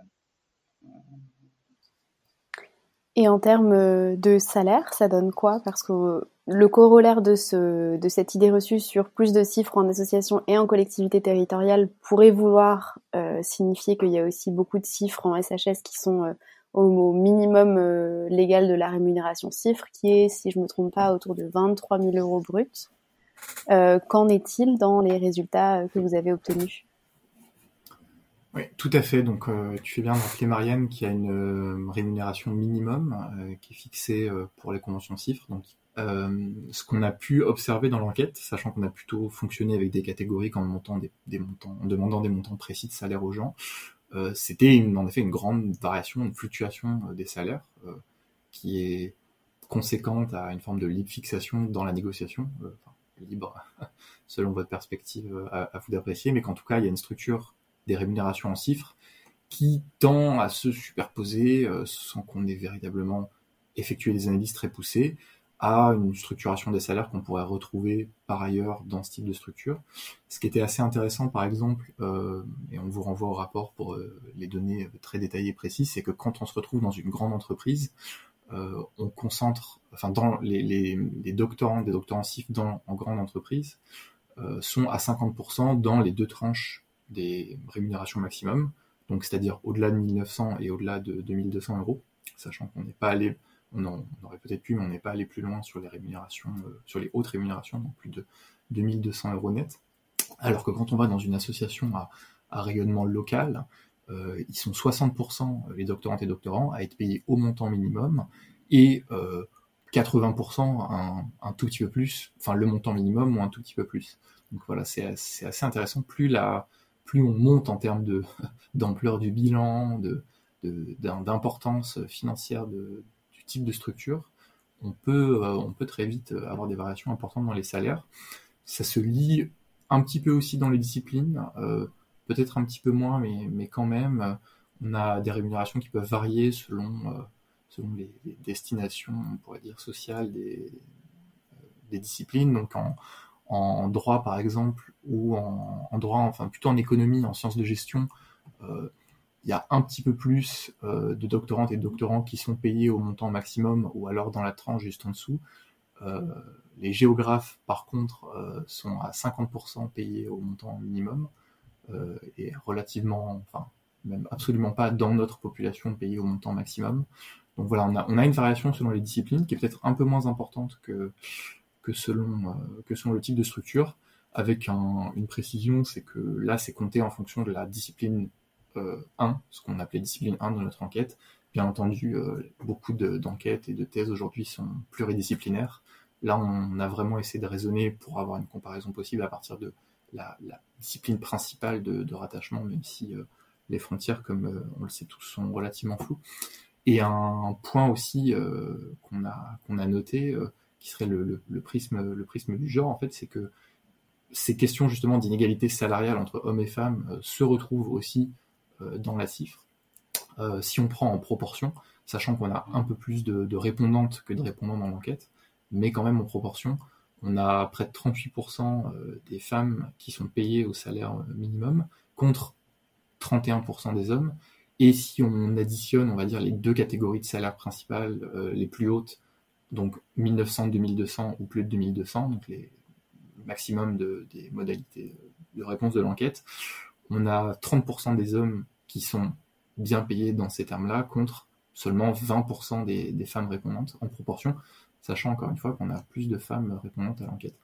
Speaker 1: Et en termes de salaire, ça donne quoi? Parce que le corollaire de, ce, de cette idée reçue sur plus de chiffres en association et en collectivité territoriale pourrait vouloir euh, signifier qu'il y a aussi beaucoup de chiffres en SHS qui sont euh, au, minimum euh, légal de la rémunération. Chiffre, qui est, si je me trompe pas, autour de 23 000 euros bruts. Qu'en est-il dans les résultats que vous avez obtenus?
Speaker 5: Oui, tout à fait. Donc, tu fais bien de Marianne qui a une rémunération minimum qui est fixée pour les conventions chiffres. Donc, euh, ce qu'on a pu observer dans l'enquête, sachant qu'on a plutôt fonctionné avec des catégories en, montant des, montants, en demandant des montants précis de salaire aux gens, euh, c'était en effet une grande variation, une fluctuation euh, des salaires qui est conséquente à une forme de libre fixation dans la négociation, libre selon votre perspective à, à vous d'apprécier, mais qu'en tout cas il y a une structure des rémunérations en chiffres qui tend à se superposer sans qu'on ait véritablement effectué des analyses très poussées à une structuration des salaires qu'on pourrait retrouver par ailleurs dans ce type de structure. Ce qui était assez intéressant, par exemple, euh, et on vous renvoie au rapport pour euh, les données très détaillées et précises, c'est que quand on se retrouve dans une grande entreprise, euh, on concentre, enfin, dans les, doctorants, des doctorants CIF dans, en grande entreprise, euh, sont à 50% dans les deux tranches des rémunérations maximum, donc c'est-à-dire au-delà de 1900 et au-delà de 2200 euros, sachant qu'on n'est pas allé on, aurait peut-être pu, mais on n'est pas allé plus loin sur les rémunérations, euh, sur les hautes rémunérations, donc plus de 2200 euros net. Alors que quand on va dans une association à, rayonnement local, euh, ils sont 60% les doctorantes et doctorants à être payés au montant minimum et 80% euh, un, tout petit peu plus, enfin le montant minimum ou un tout petit peu plus. Donc voilà, c'est assez intéressant. Plus la, plus on monte en termes d'ampleur du bilan, d'importance financière de, type de structure, on peut, euh, on peut très vite euh, avoir des variations importantes dans les salaires. Ça se lit un petit peu aussi dans les disciplines, euh, peut-être un petit peu moins, mais, quand même, on a des rémunérations qui peuvent varier selon, selon les, destinations, on pourrait dire, sociales des, disciplines. Donc en droit, par exemple, ou en, droit, enfin plutôt en économie, en sciences de gestion, il y a un petit peu plus euh, de doctorantes et de doctorants qui sont payés au montant maximum ou alors dans la tranche juste en dessous. Euh, les géographes, par contre, euh, sont à 50% payés au montant minimum et relativement, enfin, même absolument pas dans notre population payés au montant maximum. Donc voilà, on a, on a une variation selon les disciplines qui est peut-être un peu moins importante que, que, selon, que selon le type de structure, avec un, une précision, c'est que là, c'est compté en fonction de la discipline 1, euh, ce qu'on appelait discipline 1 de notre enquête. Bien entendu, euh, beaucoup d'enquêtes et de thèses aujourd'hui sont pluridisciplinaires. Là, on a vraiment essayé de raisonner pour avoir une comparaison possible à partir de la, discipline principale de, rattachement, même si euh, les frontières, comme on le sait tous, sont relativement floues. Et un point aussi qu'on a noté, qui serait le, prisme, le prisme du genre, en fait, c'est que ces questions justement d'inégalité salariale entre hommes et femmes se retrouvent aussi dans la cifre. si on prend en proportion, sachant qu'on a un peu plus de, répondantes que de répondants dans l'enquête, mais quand même en proportion, on a près de 38% des femmes qui sont payées au salaire minimum contre 31% des hommes. Et si on additionne, on va dire, les deux catégories de salaire principales euh, les plus hautes, donc 1900-2200 ou plus de 2200, donc les maximum de, des modalités de réponse de l'enquête, on a 30% des hommes qui sont bien payés dans ces termes-là contre seulement 20% des, des, femmes répondantes en proportion, sachant encore une fois qu'on a plus de femmes répondantes à l'enquête.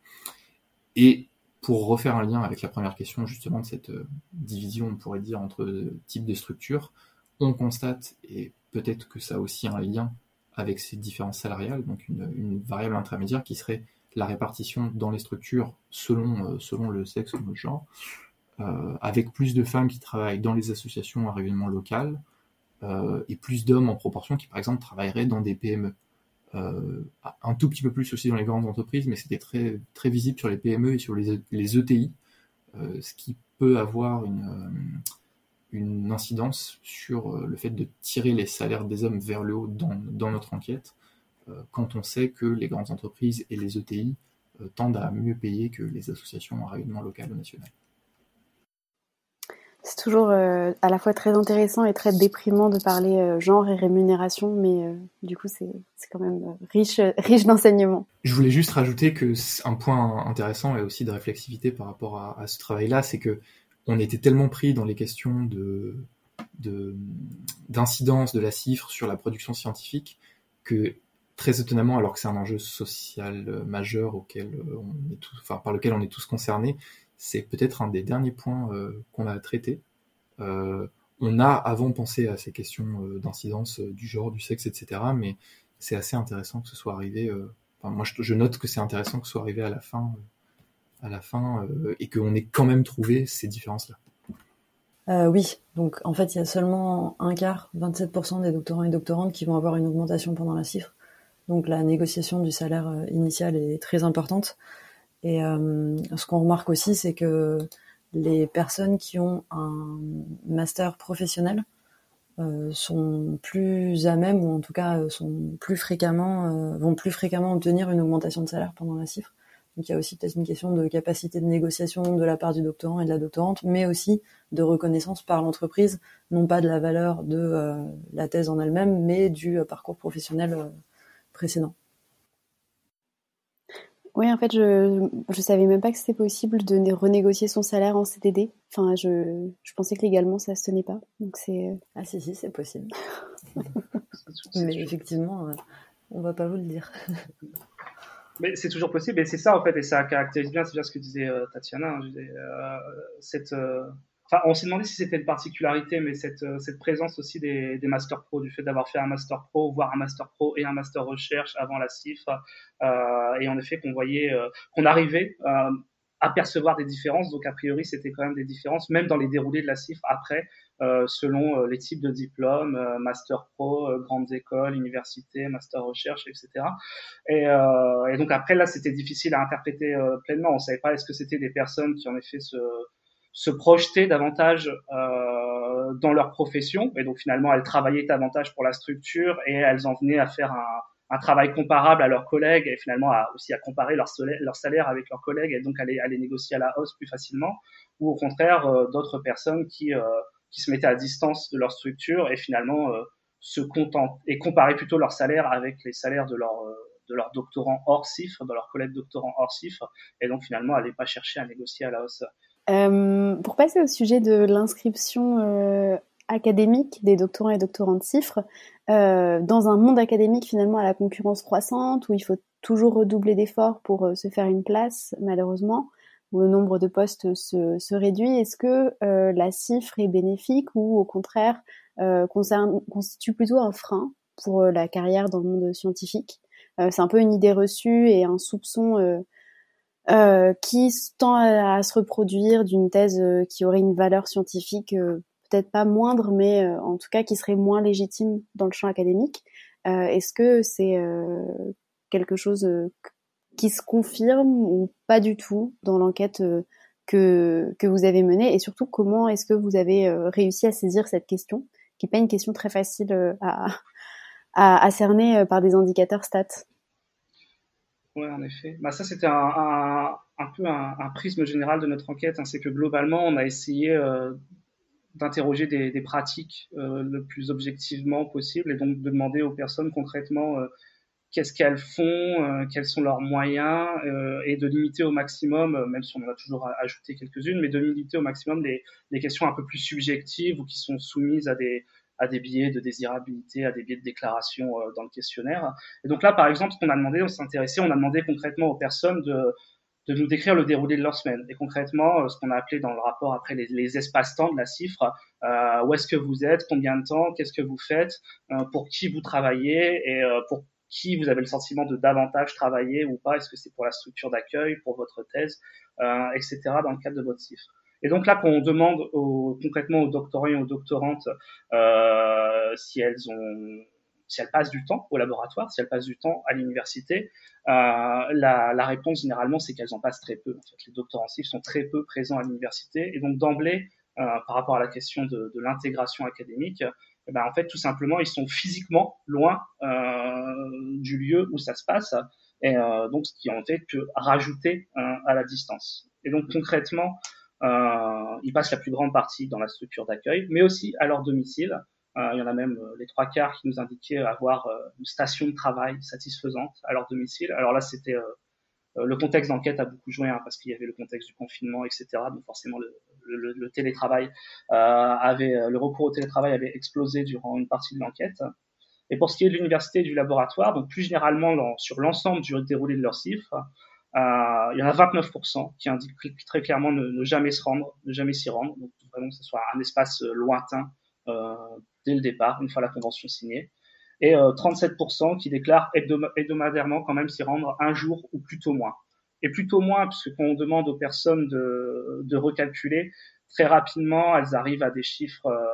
Speaker 5: Et pour refaire un lien avec la première question justement de cette euh, division, on pourrait dire, entre types de structures, on constate, et peut-être que ça a aussi un lien avec ces différences salariales, donc une, variable intermédiaire qui serait la répartition dans les structures selon, euh, selon le sexe ou le genre, euh, avec plus de femmes qui travaillent dans les associations à rayonnement local, et plus d'hommes en proportion qui, par exemple, travailleraient dans des PME. Euh, un tout petit peu plus aussi dans les grandes entreprises, mais c'était très, très visible sur les PME et sur les, les ETI, euh, ce qui peut avoir une, euh, une incidence sur le fait de tirer les salaires des hommes vers le haut dans, dans notre enquête, quand on sait que les grandes entreprises et les ETI tendent à mieux payer que les associations à rayonnement local ou national
Speaker 1: c'est toujours euh, à la fois très intéressant et très déprimant de parler euh, genre et rémunération, mais euh, du coup c'est quand même riche riche d'enseignements.
Speaker 5: Je voulais juste rajouter que un point intéressant et aussi de réflexivité par rapport à, à ce travail-là, c'est que on était tellement pris dans les questions de d'incidence de, la cifre sur la production scientifique que très étonnamment, alors que c'est un enjeu social majeur auquel on est enfin, par lequel on est tous concernés, c'est peut-être un des derniers points euh, qu'on a traité. Euh, on a avant pensé à ces questions euh, d'incidence du genre, du sexe, etc. Mais c'est assez intéressant que ce soit arrivé. moi, je, note que c'est intéressant que ce soit arrivé à la fin, à la fin, et qu'on ait quand même trouvé ces différences-là.
Speaker 3: oui, donc en fait, il y a seulement un quart, 27% des doctorants et doctorantes qui vont avoir une augmentation pendant la cifre. Donc la négociation du salaire initial est très importante. Et euh, ce qu'on remarque aussi, c'est que les personnes qui ont un master professionnel euh, sont plus à même, ou en tout cas sont plus fréquemment, euh, vont plus fréquemment obtenir une augmentation de salaire pendant la cifre. Donc il y a aussi peut-être une question de capacité de négociation de la part du doctorant et de la doctorante, mais aussi de reconnaissance par l'entreprise, non pas de la valeur de la thèse en elle-même, mais du parcours professionnel précédent.
Speaker 1: Oui, en fait, je je savais même pas que c'était possible de renégocier son salaire en CDD. Enfin, je, je pensais que légalement ça se tenait pas. Donc c'est euh,
Speaker 3: ah si si c'est possible. Mais effectivement, euh, on va pas vous le dire.
Speaker 4: Mais c'est toujours possible et c'est ça en fait et ça caractérise bien, c'est bien ce que disait euh, Tatiana, hein, cette on s'est demandé si c'était une particularité, mais cette, euh, cette présence aussi des, des Master Pro, du fait d'avoir fait un Master Pro, voire un Master Pro et un Master Recherche avant la euh, et en effet qu'on voyait, euh, qu'on arrivait euh, à percevoir des différences. Donc a priori, c'était quand même des différences, même dans les déroulés de la cifre après, euh, selon les types de diplômes, Master Pro, grandes écoles, universités, Master Recherche, etc. Et, et donc après là, c'était difficile à interpréter pleinement. On savait pas est-ce que c'était des personnes qui en effet se se projeter davantage euh, dans leur profession et donc finalement elles travaillaient davantage pour la structure et elles en venaient à faire un, un travail comparable à leurs collègues et finalement aussi à comparer leur salaire, leur salaire avec leurs collègues et donc les, négocier à la hausse plus facilement. Ou au contraire euh, d'autres personnes qui, euh, qui se mettaient à distance de leur structure et finalement euh, se contentent et comparer plutôt leur salaire avec les salaires de leurs de leurs doctorants hors cifre, de leurs collègues doctorants hors cifre, et donc finalement, aller pas chercher à négocier à la hausse.
Speaker 1: Pour passer au sujet de l'inscription académique des doctorants et doctorantes de cifres, euh, dans un monde académique finalement à la concurrence croissante, où il faut toujours redoubler d'efforts pour se faire une place, malheureusement, où le nombre de postes se, se réduit, est-ce que la cifre est bénéfique ou au contraire concerne, constitue plutôt un frein pour la carrière dans le monde scientifique? C'est un peu une idée reçue et un soupçon euh, qui tend à, se reproduire d'une thèse euh, qui aurait une valeur scientifique euh, peut-être pas moindre, mais en tout cas qui serait moins légitime dans le champ académique. Est-ce que c'est quelque chose qui se confirment ou pas du tout dans l'enquête que, que vous avez menée? Et surtout, comment est-ce que vous avez réussi à saisir cette question, qui n'est pas une question très facile à, à, cerner par des indicateurs stats?
Speaker 4: Oui, en effet. Bah, ça, c'était un, un, peu un, un, prisme général de notre enquête. Hein. C'est que globalement, on a essayé euh, d'interroger des, des, pratiques euh, le plus objectivement possible et donc de demander aux personnes concrètement euh, qu'est-ce qu'elles font, euh, quels sont leurs moyens et de limiter au maximum, même si on en a toujours ajouté quelques-unes, mais de limiter au maximum les questions un peu plus subjectives ou qui sont soumises à des, à des biais de désirabilité, à des biais de déclaration dans le questionnaire. Et donc là, par exemple, ce qu'on a demandé, on s'est intéressé, on a demandé concrètement aux personnes de, de nous décrire le déroulé de leur semaine. Et concrètement, euh, ce qu'on a appelé dans le rapport après les, espaces-temps de la cifre, euh, où est-ce que vous êtes, combien de temps, qu'est-ce que vous faites, euh, pour qui vous travaillez et pour qui vous avez le sentiment de davantage travailler ou pas, est-ce que c'est pour la structure d'accueil, pour votre thèse, etc. dans le cadre de votre cifre? Et donc là, quand on demande aux, concrètement aux doctorants et aux doctorantes si elles ont si elles passent du temps au laboratoire, si elles passent du temps à l'université, euh, la, réponse généralement c'est qu'elles en passent très peu. En fait, les doctorantifs sont très peu présents à l'université et donc d'emblée, euh, par rapport à la question de, l'intégration académique, eh ben, en fait tout simplement ils sont physiquement loin euh, du lieu où ça se passe et donc ce qui en fait que rajouter à la distance. Et donc concrètement, ils passent la plus grande partie dans la structure d'accueil, mais aussi à leur domicile. Euh, il y en a même euh, les trois quarts qui nous indiquaient avoir euh, une station de travail satisfaisante à leur domicile. Alors là, c'était le contexte d'enquête a beaucoup joué hein, parce qu'il y avait le contexte du confinement, etc. Donc forcément, le, télétravail euh, avait, le recours au télétravail avait explosé durant une partie de l'enquête. Et pour ce qui est de l'université et du laboratoire, donc plus généralement sur l'ensemble du déroulé de leurs chiffres, il y en a 29% qui indiquent très clairement ne, ne jamais se rendre, ne jamais s'y rendre. Donc vraiment que ce soit un espace lointain euh, dès le départ, une fois la convention signée. Et euh, 37% qui déclarent hebdomadairement quand même s'y rendre un jour ou plutôt moins. Et plutôt moins, puisque quand on demande aux personnes de, de recalculer, très rapidement, elles arrivent à des chiffres euh,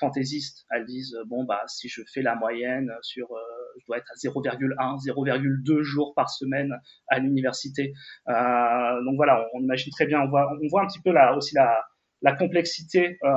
Speaker 4: fantaisistes. Elles disent, bon, bah, si je fais la moyenne sur euh, je dois être à 0,1, 0,2 jours par semaine à l'université. Euh, donc voilà, on, on, imagine très bien, on voit, on voit un petit peu là aussi la, la complexité, euh,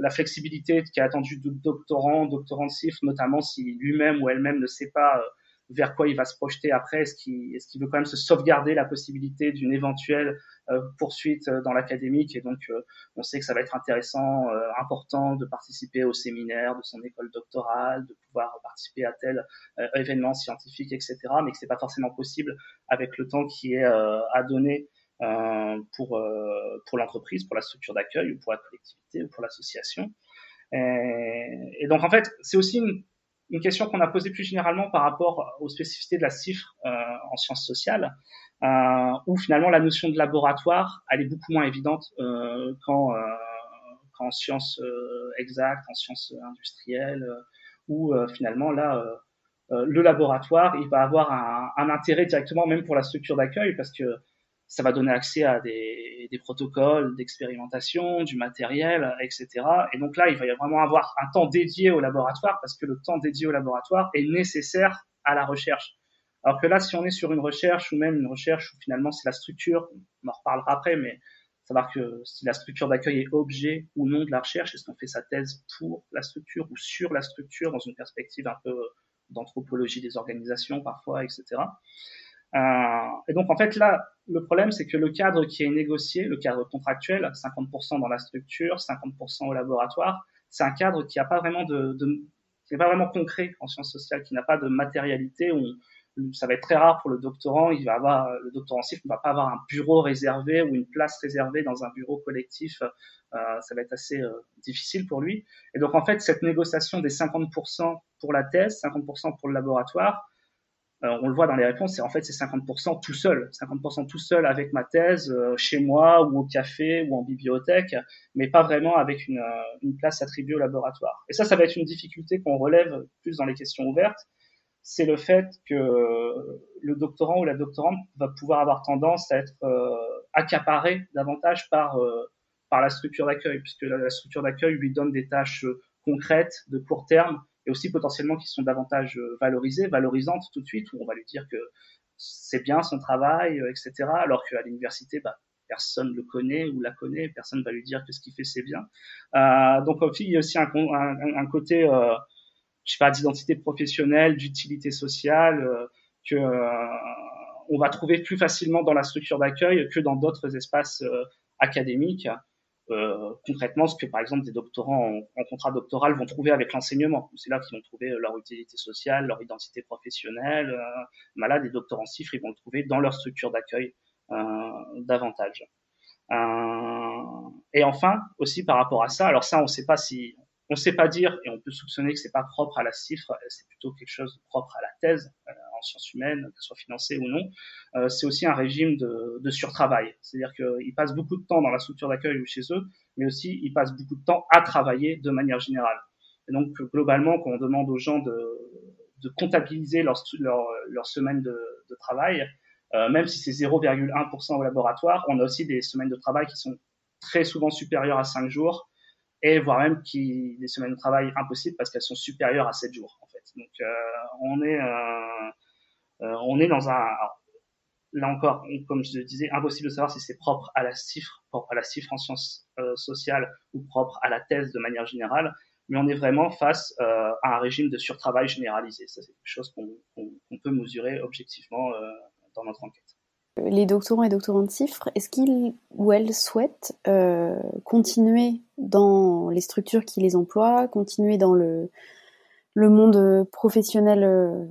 Speaker 4: la flexibilité qui est attendue de doctorants, doctorants de CIF, notamment si lui-même ou elle-même ne sait pas euh, vers quoi il va se projeter après Est-ce qu'il est qu'il veut quand même se sauvegarder la possibilité d'une éventuelle euh, poursuite euh, dans l'académique Et donc, euh, on sait que ça va être intéressant, euh, important de participer au séminaire de son école doctorale, de pouvoir participer à tel euh, événement scientifique, etc. Mais que c'est pas forcément possible avec le temps qui est à donner pour pour l'entreprise, pour la structure d'accueil, ou pour la collectivité, ou pour l'association. Et, et donc, en fait, c'est aussi une une question qu'on a posée plus généralement par rapport aux spécificités de la cifre euh, en sciences sociales, euh, où finalement la notion de laboratoire, elle est beaucoup moins évidente euh, qu'en, euh, qu'en sciences euh, exactes, en sciences industrielles, euh, où finalement là, le laboratoire, il va avoir un, intérêt directement même pour la structure d'accueil, parce que ça va donner accès à des, des protocoles d'expérimentation, du matériel, etc. Et donc là, il va vraiment avoir un temps dédié au laboratoire parce que le temps dédié au laboratoire est nécessaire à la recherche. Alors que là, si on est sur une recherche ou même une recherche où finalement c'est la structure, on en reparlera après, mais savoir que si la structure d'accueil est objet ou non de la recherche, est-ce qu'on fait sa thèse pour la structure ou sur la structure dans une perspective un peu d'anthropologie des organisations parfois, etc. Euh, et donc en fait là, le problème c'est que le cadre qui est négocié, le cadre contractuel, 50% dans la structure, 50% au laboratoire, c'est un cadre qui n'a pas vraiment de, qui n'est pas vraiment concret en sciences sociales, qui n'a pas de matérialité. Ça va être très rare pour le doctorant. Il va avoir le doctorant ne va pas avoir un bureau réservé ou une place réservée dans un bureau collectif. Euh, ça va être assez euh, difficile pour lui. Et donc en fait, cette négociation des 50% pour la thèse, 50% pour le laboratoire, euh, on le voit dans les réponses, c'est en fait c'est 50% tout seul, 50% tout seul avec ma thèse euh, chez moi ou au café ou en bibliothèque, mais pas vraiment avec une, euh, une, place attribuée au laboratoire. Et ça, ça va être une difficulté qu'on relève plus dans les questions ouvertes, c'est le fait que le doctorant ou la doctorante va pouvoir avoir tendance à être accaparé davantage par par la structure d'accueil, puisque la structure d'accueil lui donne des tâches concrètes de court terme et aussi potentiellement qui sont davantage euh, valorisées, valorisantes tout de suite, où on va lui dire que c'est bien son travail, etc. Alors qu'à l'université, bah, personne le connaît ou la connaît, personne va lui dire que ce qu'il fait c'est bien. Euh, donc il y a aussi un, côté, euh, je sais pas, d'identité professionnelle, d'utilité sociale euh, que euh, on va trouver plus facilement dans la structure d'accueil que dans d'autres espaces euh, académiques. Euh, concrètement ce que par exemple des doctorants en, contrat doctoral vont trouver avec l'enseignement. C'est là qu'ils vont trouver leur utilité sociale, leur identité professionnelle. Euh, bah là, des doctorants CIFRE, ils vont le trouver dans leur structure d'accueil euh, davantage. Euh, et enfin, aussi par rapport à ça, alors ça, on ne sait pas si, on ne sait pas dire, et on peut soupçonner que c'est pas propre à la CIFRE, c'est plutôt quelque chose de propre à la thèse euh, en sciences humaines, qu'elle soit financée ou non. Euh, c'est aussi un régime de, surtravail, c'est-à-dire qu'ils passent beaucoup de temps dans la structure d'accueil ou chez eux, mais aussi ils passent beaucoup de temps à travailler de manière générale. Et donc globalement, quand on demande aux gens de, comptabiliser leur, leur, semaine de, travail, euh, même si c'est 0,1% au laboratoire, on a aussi des semaines de travail qui sont très souvent supérieures à 5 jours et voire même qui des semaines de travail impossibles parce qu'elles sont supérieures à 7 jours en fait. Donc euh, on est euh, on est dans un là encore comme je le disais impossible de savoir si c'est propre à la cifre propre à la cifre en sciences euh, sociales ou propre à la thèse de manière générale mais on est vraiment face euh, à un régime de surtravail généralisé. Ça, c'est quelque chose qu'on qu qu peut mesurer objectivement euh, dans notre enquête.
Speaker 1: Les doctorants et doctorantes CIFRE, est-ce qu'ils ou elles souhaitent euh, continuer dans les structures qui les emploient, continuer dans le, le monde professionnel euh,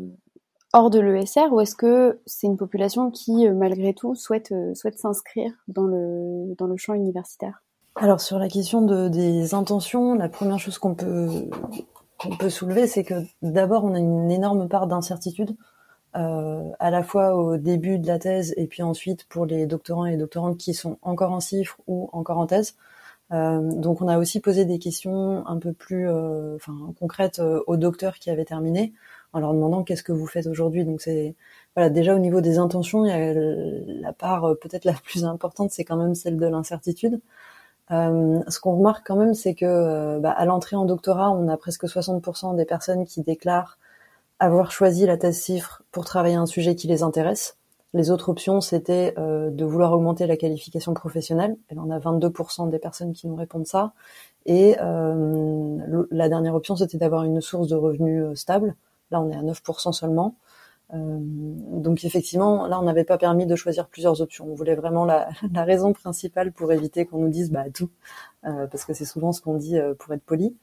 Speaker 1: hors de l'ESR, ou est-ce que c'est une population qui, euh, malgré tout, souhaite, euh, souhaite s'inscrire dans le, dans le champ universitaire?
Speaker 3: Alors sur la question de, des intentions, la première chose qu'on peut, peut soulever, c'est que d'abord on a une énorme part d'incertitude euh, à la fois au début de la thèse et puis ensuite pour les doctorants et doctorantes qui sont encore en CIFRE ou encore en thèse. Donc on a aussi posé des questions un peu plus enfin, concrètes aux docteurs qui avaient terminé en leur demandant qu'est-ce que vous faites aujourd'hui. Donc c'est voilà déjà au niveau des intentions, il y a la part euh, peut-être la plus importante, c'est quand même celle de l'incertitude. Euh, ce qu'on remarque quand même, c'est que euh, bah, à l'entrée en doctorat, on a presque 60% des personnes qui déclarent avoir choisi la thèse CIFRE pour travailler un sujet qui les intéresse. Les autres options, c'était de vouloir augmenter la qualification professionnelle. Et on a 22% des personnes qui nous répondent ça. Et la dernière option, c'était d'avoir une source de revenus stable. Là, on est à 9% seulement. Euh, donc effectivement, là, on n'avait pas permis de choisir plusieurs options. On voulait vraiment la, raison principale pour éviter qu'on nous dise bah, tout, euh, parce que c'est souvent ce qu'on dit pour être poli.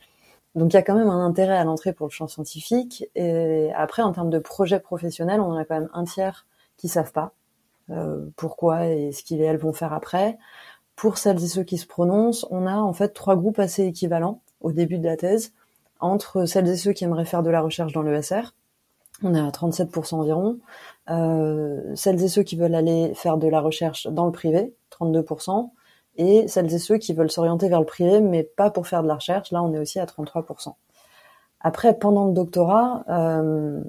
Speaker 3: Donc il y a quand même un intérêt à l'entrée pour le champ scientifique. Et après, en termes de projet professionnel, on en a quand même un tiers qui savent pas euh, pourquoi et ce qu'ils et elles vont faire après. Pour celles et ceux qui se prononcent, on a en fait trois groupes assez équivalents au début de la thèse entre celles et ceux qui aimeraient faire de la recherche dans l'ESR. On est à 37% environ. Euh, celles et ceux qui veulent aller faire de la recherche dans le privé, 32% et celles et ceux qui veulent s'orienter vers le privé, mais pas pour faire de la recherche. Là, on est aussi à 33%. Après, pendant le doctorat, euh,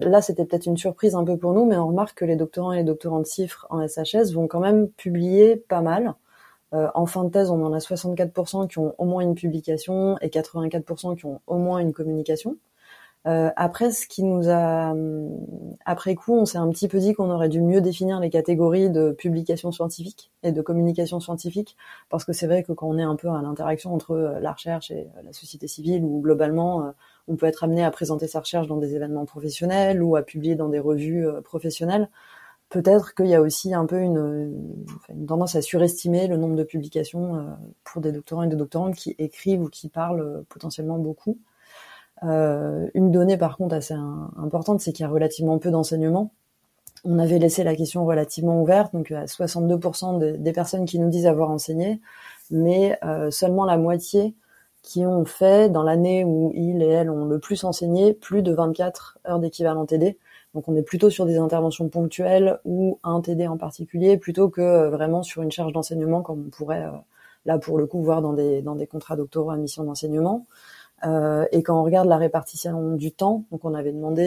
Speaker 3: là, c'était peut-être une surprise un peu pour nous, mais on remarque que les doctorants et les doctorants de CIFRE en SHS vont quand même publier pas mal. Euh, en fin de thèse, on en a 64% qui ont au moins une publication et 84% qui ont au moins une communication. Euh, après, ce qui nous a, après coup, on s'est un petit peu dit qu'on aurait dû mieux définir les catégories de publication scientifique et de communication scientifique, parce que c'est vrai que quand on est un peu à l'interaction entre euh, la recherche et euh, la société civile, ou globalement, on peut être amené à présenter sa recherche dans des événements professionnels ou à publier dans des revues professionnelles. Peut-être qu'il y a aussi un peu une, tendance à surestimer le nombre de publications pour des doctorants et des doctorantes qui écrivent ou qui parlent potentiellement beaucoup. Euh, une donnée par contre assez importante, c'est qu'il y a relativement peu d'enseignement. On avait laissé la question relativement ouverte, donc à 62% de, des personnes qui nous disent avoir enseigné, mais euh, seulement la moitié qui ont fait dans l'année où ils et elles ont le plus enseigné plus de 24 heures d'équivalent TD. Donc on est plutôt sur des interventions ponctuelles ou un TD en particulier, plutôt que euh, vraiment sur une charge d'enseignement comme on pourrait euh, là pour le coup voir dans des, dans des contrats doctoraux à mission d'enseignement. Euh, et quand on regarde la répartition du temps, donc on avait demandé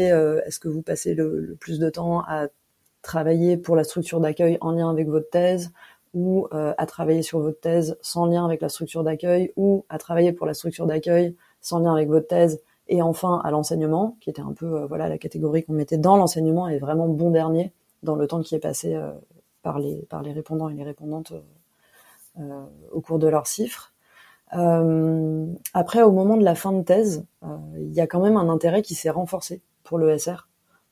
Speaker 3: est-ce que vous passez le, plus de temps à travailler pour la structure d'accueil en lien avec votre thèse ou à travailler sur votre thèse sans lien avec la structure d'accueil ou à travailler pour la structure d'accueil sans lien avec votre thèse et enfin à l'enseignement, qui était un peu voilà la catégorie qu'on mettait dans l'enseignement et vraiment bon dernier dans le temps qui est passé par les par les répondants et les répondantes au cours de leurs chiffres. après, au moment de la fin de thèse, il y a quand même un intérêt qui s'est renforcé pour l'ESR.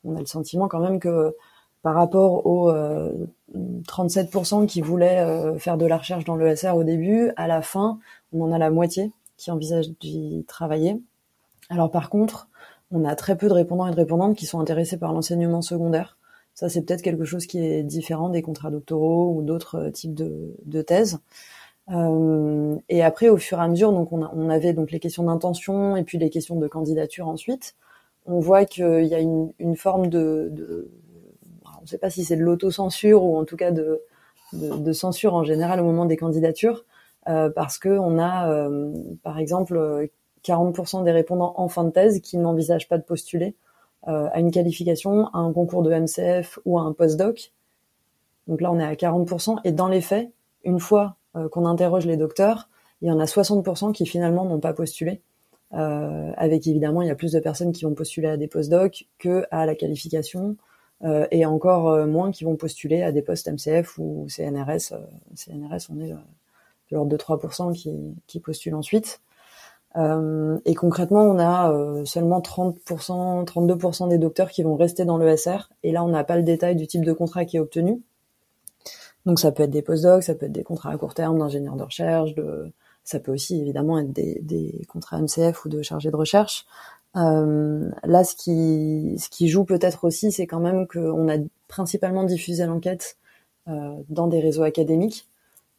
Speaker 3: On a le sentiment quand même que par rapport aux 37% qui voulaient faire de la recherche dans l'ESR au début, à la fin, on en a la moitié qui envisagent d'y travailler. Alors par contre, on a très peu de répondants et de répondantes qui sont intéressés par l'enseignement secondaire. Ça, c'est peut-être quelque chose qui est différent des contrats doctoraux ou d'autres euh, types de, thèses. Euh, et après, au fur et à mesure, donc on, avait donc les questions d'intention et puis les questions de candidature ensuite. On voit qu'il y a une, forme de, on ne sait pas si c'est de l'autocensure ou en tout cas de, censure en général au moment des candidatures, euh, parce que on a, par exemple, 40% des répondants en fin de thèse qui n'envisagent pas de postuler euh, à une qualification, à un concours de MCF ou à un postdoc. Donc là, on est à 40%. Et dans les faits, une fois euh, qu'on interroge les docteurs, il y en a 60% qui finalement n'ont pas postulé. Euh, avec évidemment, il y a plus de personnes qui vont postuler à des postdocs que à la qualification, euh, et encore moins qui vont postuler à des postes MCF ou CNRS. CNRS, on est de l'ordre de 3% qui, qui postulent ensuite. Euh, et concrètement, on a euh, seulement 30%, 32% des docteurs qui vont rester dans l'ESR. Et là, on n'a pas le détail du type de contrat qui est obtenu. Donc ça peut être des postdocs, ça peut être des contrats à court terme d'ingénieurs de recherche, de... ça peut aussi évidemment être des, des contrats MCF ou de chargés de recherche. Euh, là, ce qui, ce qui joue peut-être aussi, c'est quand même qu'on a principalement diffusé l'enquête dans des réseaux académiques.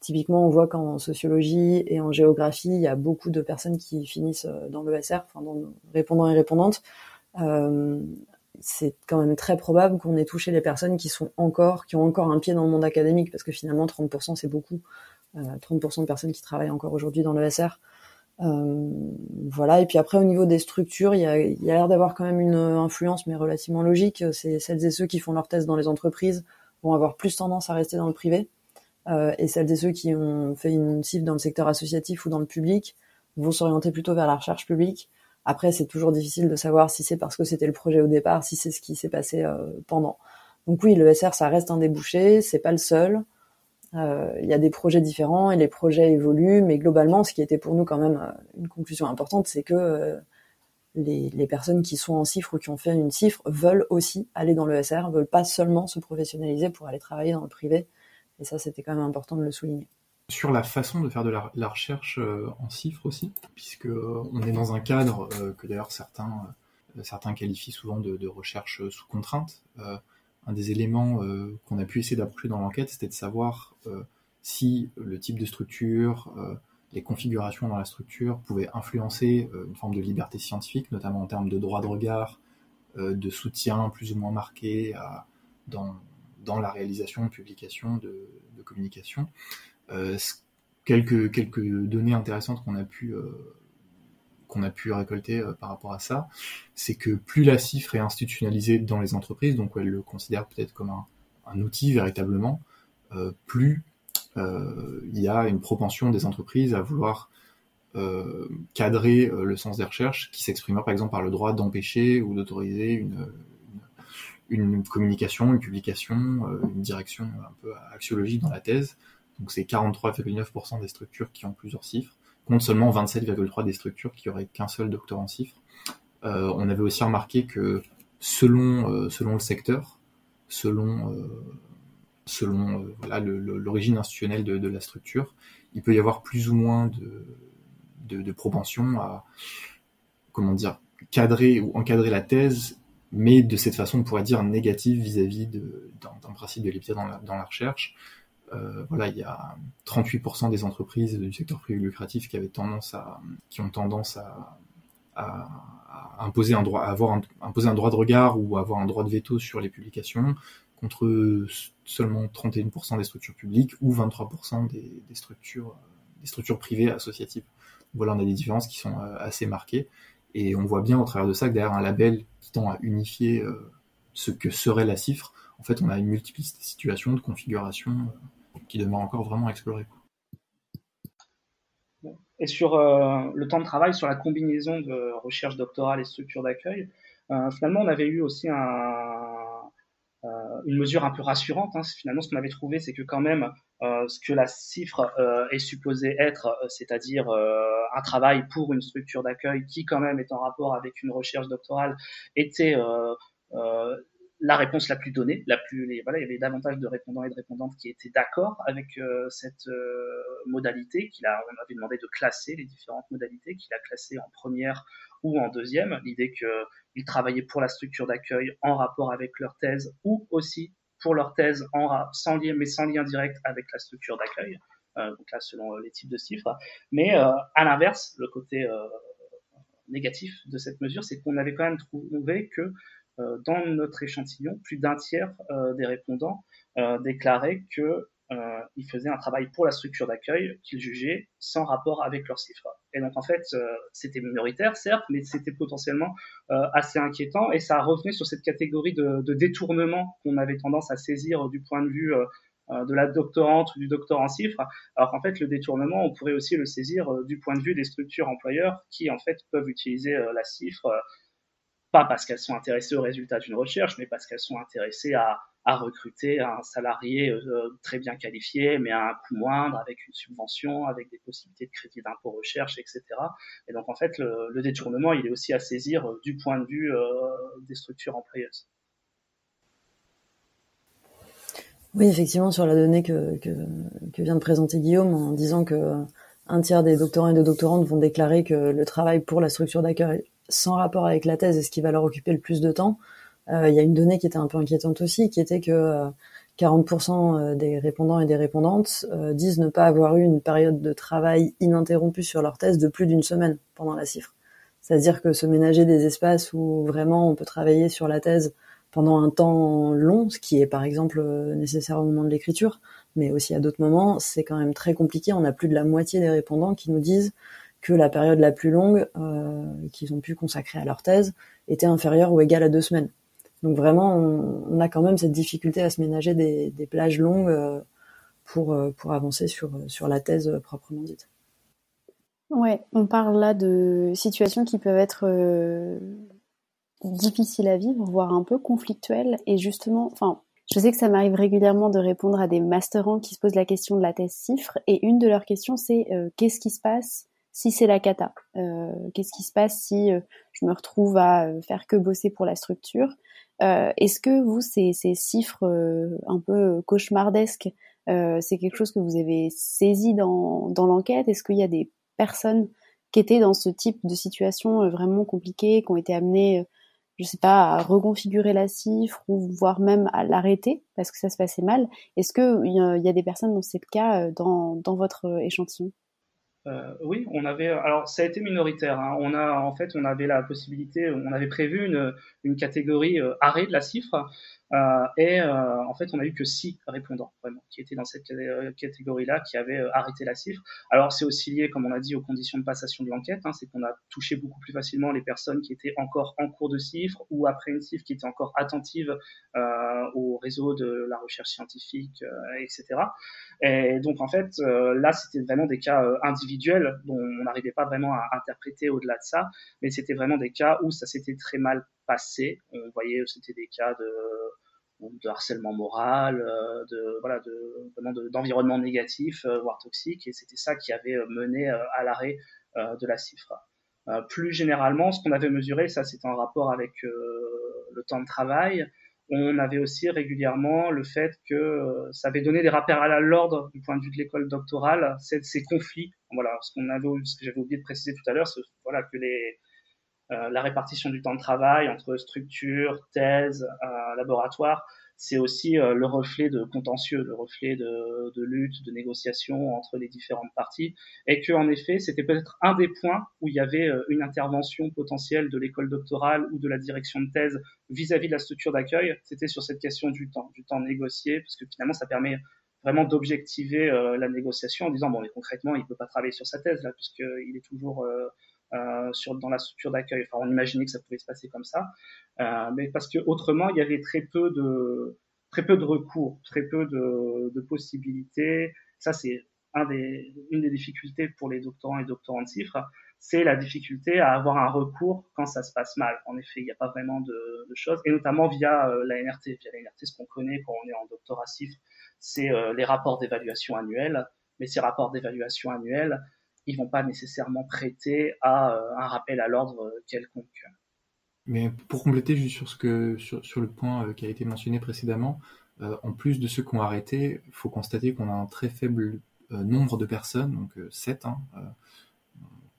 Speaker 3: Typiquement, on voit qu'en sociologie et en géographie, il y a beaucoup de personnes qui finissent euh, dans l'ESR, enfin dans répondants et répondantes. Euh, c'est quand même très probable qu'on ait touché les personnes qui sont encore, qui ont encore un pied dans le monde académique, parce que finalement 30% c'est beaucoup. Euh, 30% de personnes qui travaillent encore aujourd'hui dans l'ESR. Euh, voilà. Et puis après, au niveau des structures, il y a, y a l'air d'avoir quand même une influence, mais relativement logique. C'est celles et ceux qui font leur thèse dans les entreprises vont avoir plus tendance à rester dans le privé. Euh, et celles et ceux qui ont fait une cible dans le secteur associatif ou dans le public vont s'orienter plutôt vers la recherche publique. Après, c'est toujours difficile de savoir si c'est parce que c'était le projet au départ, si c'est ce qui s'est passé euh, pendant. Donc oui, le SR, ça reste un débouché, c'est pas le seul. Euh, il y a des projets différents et les projets évoluent, mais globalement, ce qui était pour nous quand même une conclusion importante, c'est que les, les, personnes qui sont en cifre ou qui ont fait une cifre veulent aussi aller dans le SR, veulent pas seulement se professionnaliser pour aller travailler dans le privé. Et ça, c'était quand même important de le souligner.
Speaker 5: Sur la façon de faire de la, recherche euh, en chiffres aussi, puisque euh, on est dans un cadre euh, que d'ailleurs certains, certains qualifient souvent de, recherche sous contrainte. un des éléments qu'on a pu essayer d'approcher dans l'enquête, c'était de savoir si le type de structure, les configurations dans la structure pouvaient influencer une forme de liberté scientifique, notamment en termes de droit de regard, de soutien plus ou moins marqué dans, dans la réalisation, publication de, de communication. Euh, quelques, données intéressantes qu'on a pu euh, qu'on a pu récolter euh, par rapport à ça, c'est que plus la cifre est institutionnalisée dans les entreprises, donc elles le considèrent peut-être comme un, outil véritablement, plus il y a une propension des entreprises à vouloir cadrer le sens des recherches, qui s'exprime par exemple par le droit d'empêcher ou d'autoriser une, une communication, une publication, euh, une direction un peu axiologique dans la thèse. Donc c'est 43,9% des structures qui ont plusieurs chiffres, contre seulement 27,3% des structures qui auraient qu'un seul docteur en chiffres. Euh, on avait aussi remarqué que selon, euh, le secteur, selon, l'origine institutionnelle de, la structure, il peut y avoir plus ou moins de, de, de propension à comment dire cadrer ou encadrer la thèse mais de cette façon, on pourrait dire négative vis-à-vis d'un principe de l'équité dans la, recherche. Euh, voilà, il y a 38% des entreprises du secteur privé lucratif qui avaient tendance à, qui ont tendance à, à, imposer un droit, à avoir un, imposer un droit de regard ou avoir un droit de veto sur les publications, contre seulement 31% des structures publiques ou 23% des, des structures, des structures privées associatives. Voilà, on a des différences qui sont euh, assez marquées. Et on voit bien au travers de ça que derrière un label qui tend à unifier euh, ce que serait la cifre, en fait, on a une multiplicité de situations, de configurations euh, qui demeurent encore vraiment à explorer.
Speaker 4: et sur le temps de travail, sur la combinaison de recherche doctorale et structure d'accueil, finalement, on avait eu aussi un, une mesure un peu rassurante. Hein. Finalement, ce qu'on avait trouvé, c'est que quand même, ce que la cifre est supposée être, c'est-à-dire un travail pour une structure d'accueil qui quand même est en rapport avec une recherche doctorale, était la réponse la plus donnée, la plus, les, voilà, il y avait davantage de répondants et de répondantes qui étaient d'accord avec euh, cette euh, modalité, qu'il a, on avait demandé de classer les différentes modalités, qu'il a classées en première ou en deuxième, l'idée qu'ils travaillaient pour la structure d'accueil en rapport avec leur thèse ou aussi pour leur thèse en sans lien, mais sans lien direct avec la structure d'accueil. Euh, donc là, selon les types de chiffres. Mais à l'inverse, le côté négatif de cette mesure, c'est qu'on avait quand même trouvé que dans notre échantillon, plus d'un tiers euh, des répondants euh, déclaraient que ils faisaient un travail pour la structure d'accueil qu'ils jugeaient sans rapport avec leurs chiffres. Et donc en fait, c'était minoritaire certes, mais c'était potentiellement assez inquiétant et ça revenait sur cette catégorie de, détournement qu'on avait tendance à saisir du point de vue de la doctorante ou du docteur en chiffres, alors qu'en fait le détournement, on pourrait aussi le saisir du point de vue des structures employeurs qui en fait peuvent utiliser la cifre pas parce qu'elles sont intéressées au résultat d'une recherche, mais parce qu'elles sont intéressées à, recruter un salarié euh, très bien qualifié, mais à un coût moindre, avec une subvention, avec des possibilités de crédit d'impôt recherche, etc. Et donc en fait, le, détournement, il est aussi à saisir euh, du point de vue euh, des structures employeuses.
Speaker 3: Oui, effectivement, sur la donnée que, que, vient de présenter Guillaume, en disant que un tiers des doctorants et de doctorantes vont déclarer que le travail pour la structure d'accueil sans rapport avec la thèse et ce qui va leur occuper le plus de temps, euh, il y a une donnée qui était un peu inquiétante aussi, qui était que 40% euh, euh, des répondants et des répondantes disent ne pas avoir eu une période de travail ininterrompue sur leur thèse de plus d'une semaine pendant la cifre. C'est-à-dire que se ménager des espaces où vraiment on peut travailler sur la thèse pendant un temps long, ce qui est par exemple nécessaire au moment de l'écriture, mais aussi à d'autres moments, c'est quand même très compliqué. On a plus de la moitié des répondants qui nous disent que la période la plus longue euh, qu'ils ont pu consacrer à leur thèse était inférieure ou égale à deux semaines. Donc vraiment, on, a quand même cette difficulté à se ménager des, plages longues euh, pour, euh, pour avancer sur, sur la thèse proprement dite.
Speaker 1: Ouais, on parle là de situations qui peuvent être difficiles à vivre, voire un peu conflictuelles. Et justement, enfin, je sais que ça m'arrive régulièrement de répondre à des masterants qui se posent la question de la thèse cifre. Et une de leurs questions, c'est qu'est-ce qui se passe si c'est la cata. Euh, Qu'est-ce qui se passe si euh, je me retrouve à euh, faire que bosser pour la structure? Est-ce que vous, ces, ces chiffres un peu cauchemardesques, c'est quelque chose que vous avez saisi dans, dans l'enquête? Est-ce qu'il y a des personnes qui étaient dans ce type de situation vraiment compliquée, qui ont été amenées, je sais pas, à reconfigurer la cifre ou voire même à l'arrêter parce que ça se passait mal? Est-ce qu'il y, y, a des personnes dont c'est le cas dans, dans votre échantillon?
Speaker 4: Euh, oui, on avait. Alors, ça a été minoritaire. Hein. On a, en fait, on avait la possibilité, on avait prévu une, une catégorie euh, arrêt de la cifre, et euh, en fait, on a eu que six répondants vraiment qui étaient dans cette euh, catégorie-là, qui avaient arrêté la cifre. Alors, c'est aussi lié, comme on a dit, aux conditions de passation de l'enquête. Hein, c'est qu'on a touché beaucoup plus facilement les personnes qui étaient encore en cours de cifre ou cifre qui était encore attentive au réseau de la recherche scientifique, etc. Et donc, en fait, là, c'était vraiment des cas individuels dont on n'arrivait pas vraiment à interpréter au-delà de ça, mais c'était vraiment des cas où ça s'était très mal passé. On voyait, c'était des cas de de harcèlement moral, euh, de voilà, de vraiment d'environnement négatif, euh, voire toxique, et c'était ça qui avait euh, mené à l'arrêt de la cifre. plus généralement, ce qu'on avait mesuré, ça c'était en rapport avec le temps de travail. On avait aussi régulièrement le fait que ça avait donné des rappels à l'ordre du point de vue de l'école doctorale, ces, conflits. Voilà, ce qu'on avait, ce que j'avais oublié de préciser tout à l'heure, c'est voilà que les la répartition du temps de travail entre structure, thèse, euh, laboratoire, c'est aussi euh, le reflet de contentieux, le reflet de, lutte, de négociation entre les différentes parties, et que en effet, c'était peut-être un des points où il y avait une intervention potentielle de l'école doctorale ou de la direction de thèse vis-à-vis de la structure d'accueil. C'était sur cette question du temps, du temps négocié, parce que finalement, ça permet vraiment d'objectiver la négociation en disant bon, mais concrètement, il peut pas travailler sur sa thèse là, puisqu'il est toujours euh, sur, dans la structure d'accueil. Enfin, on imaginait que ça pouvait se passer comme ça, euh, mais parce que autrement, il y avait très peu de très peu de recours, très peu de, de possibilités. Ça, c'est un des, une des difficultés pour les doctorants et doctorants de chiffres, c'est la difficulté à avoir un recours quand ça se passe mal. En effet, il n'y a pas vraiment de, de, choses, et notamment via euh, la NRT. Via la NRT, ce qu'on connaît quand on est en doctorat chiffres, c'est euh, les rapports d'évaluation annuels. Mais ces rapports d'évaluation annuels, ils vont pas nécessairement prêter à euh, un rappel à l'ordre quelconque.
Speaker 5: Mais pour compléter juste sur ce que sur, sur le point qui a été mentionné précédemment, en plus de ceux qui ont arrêté, il faut constater qu'on a un très faible nombre de personnes, donc 7, hein,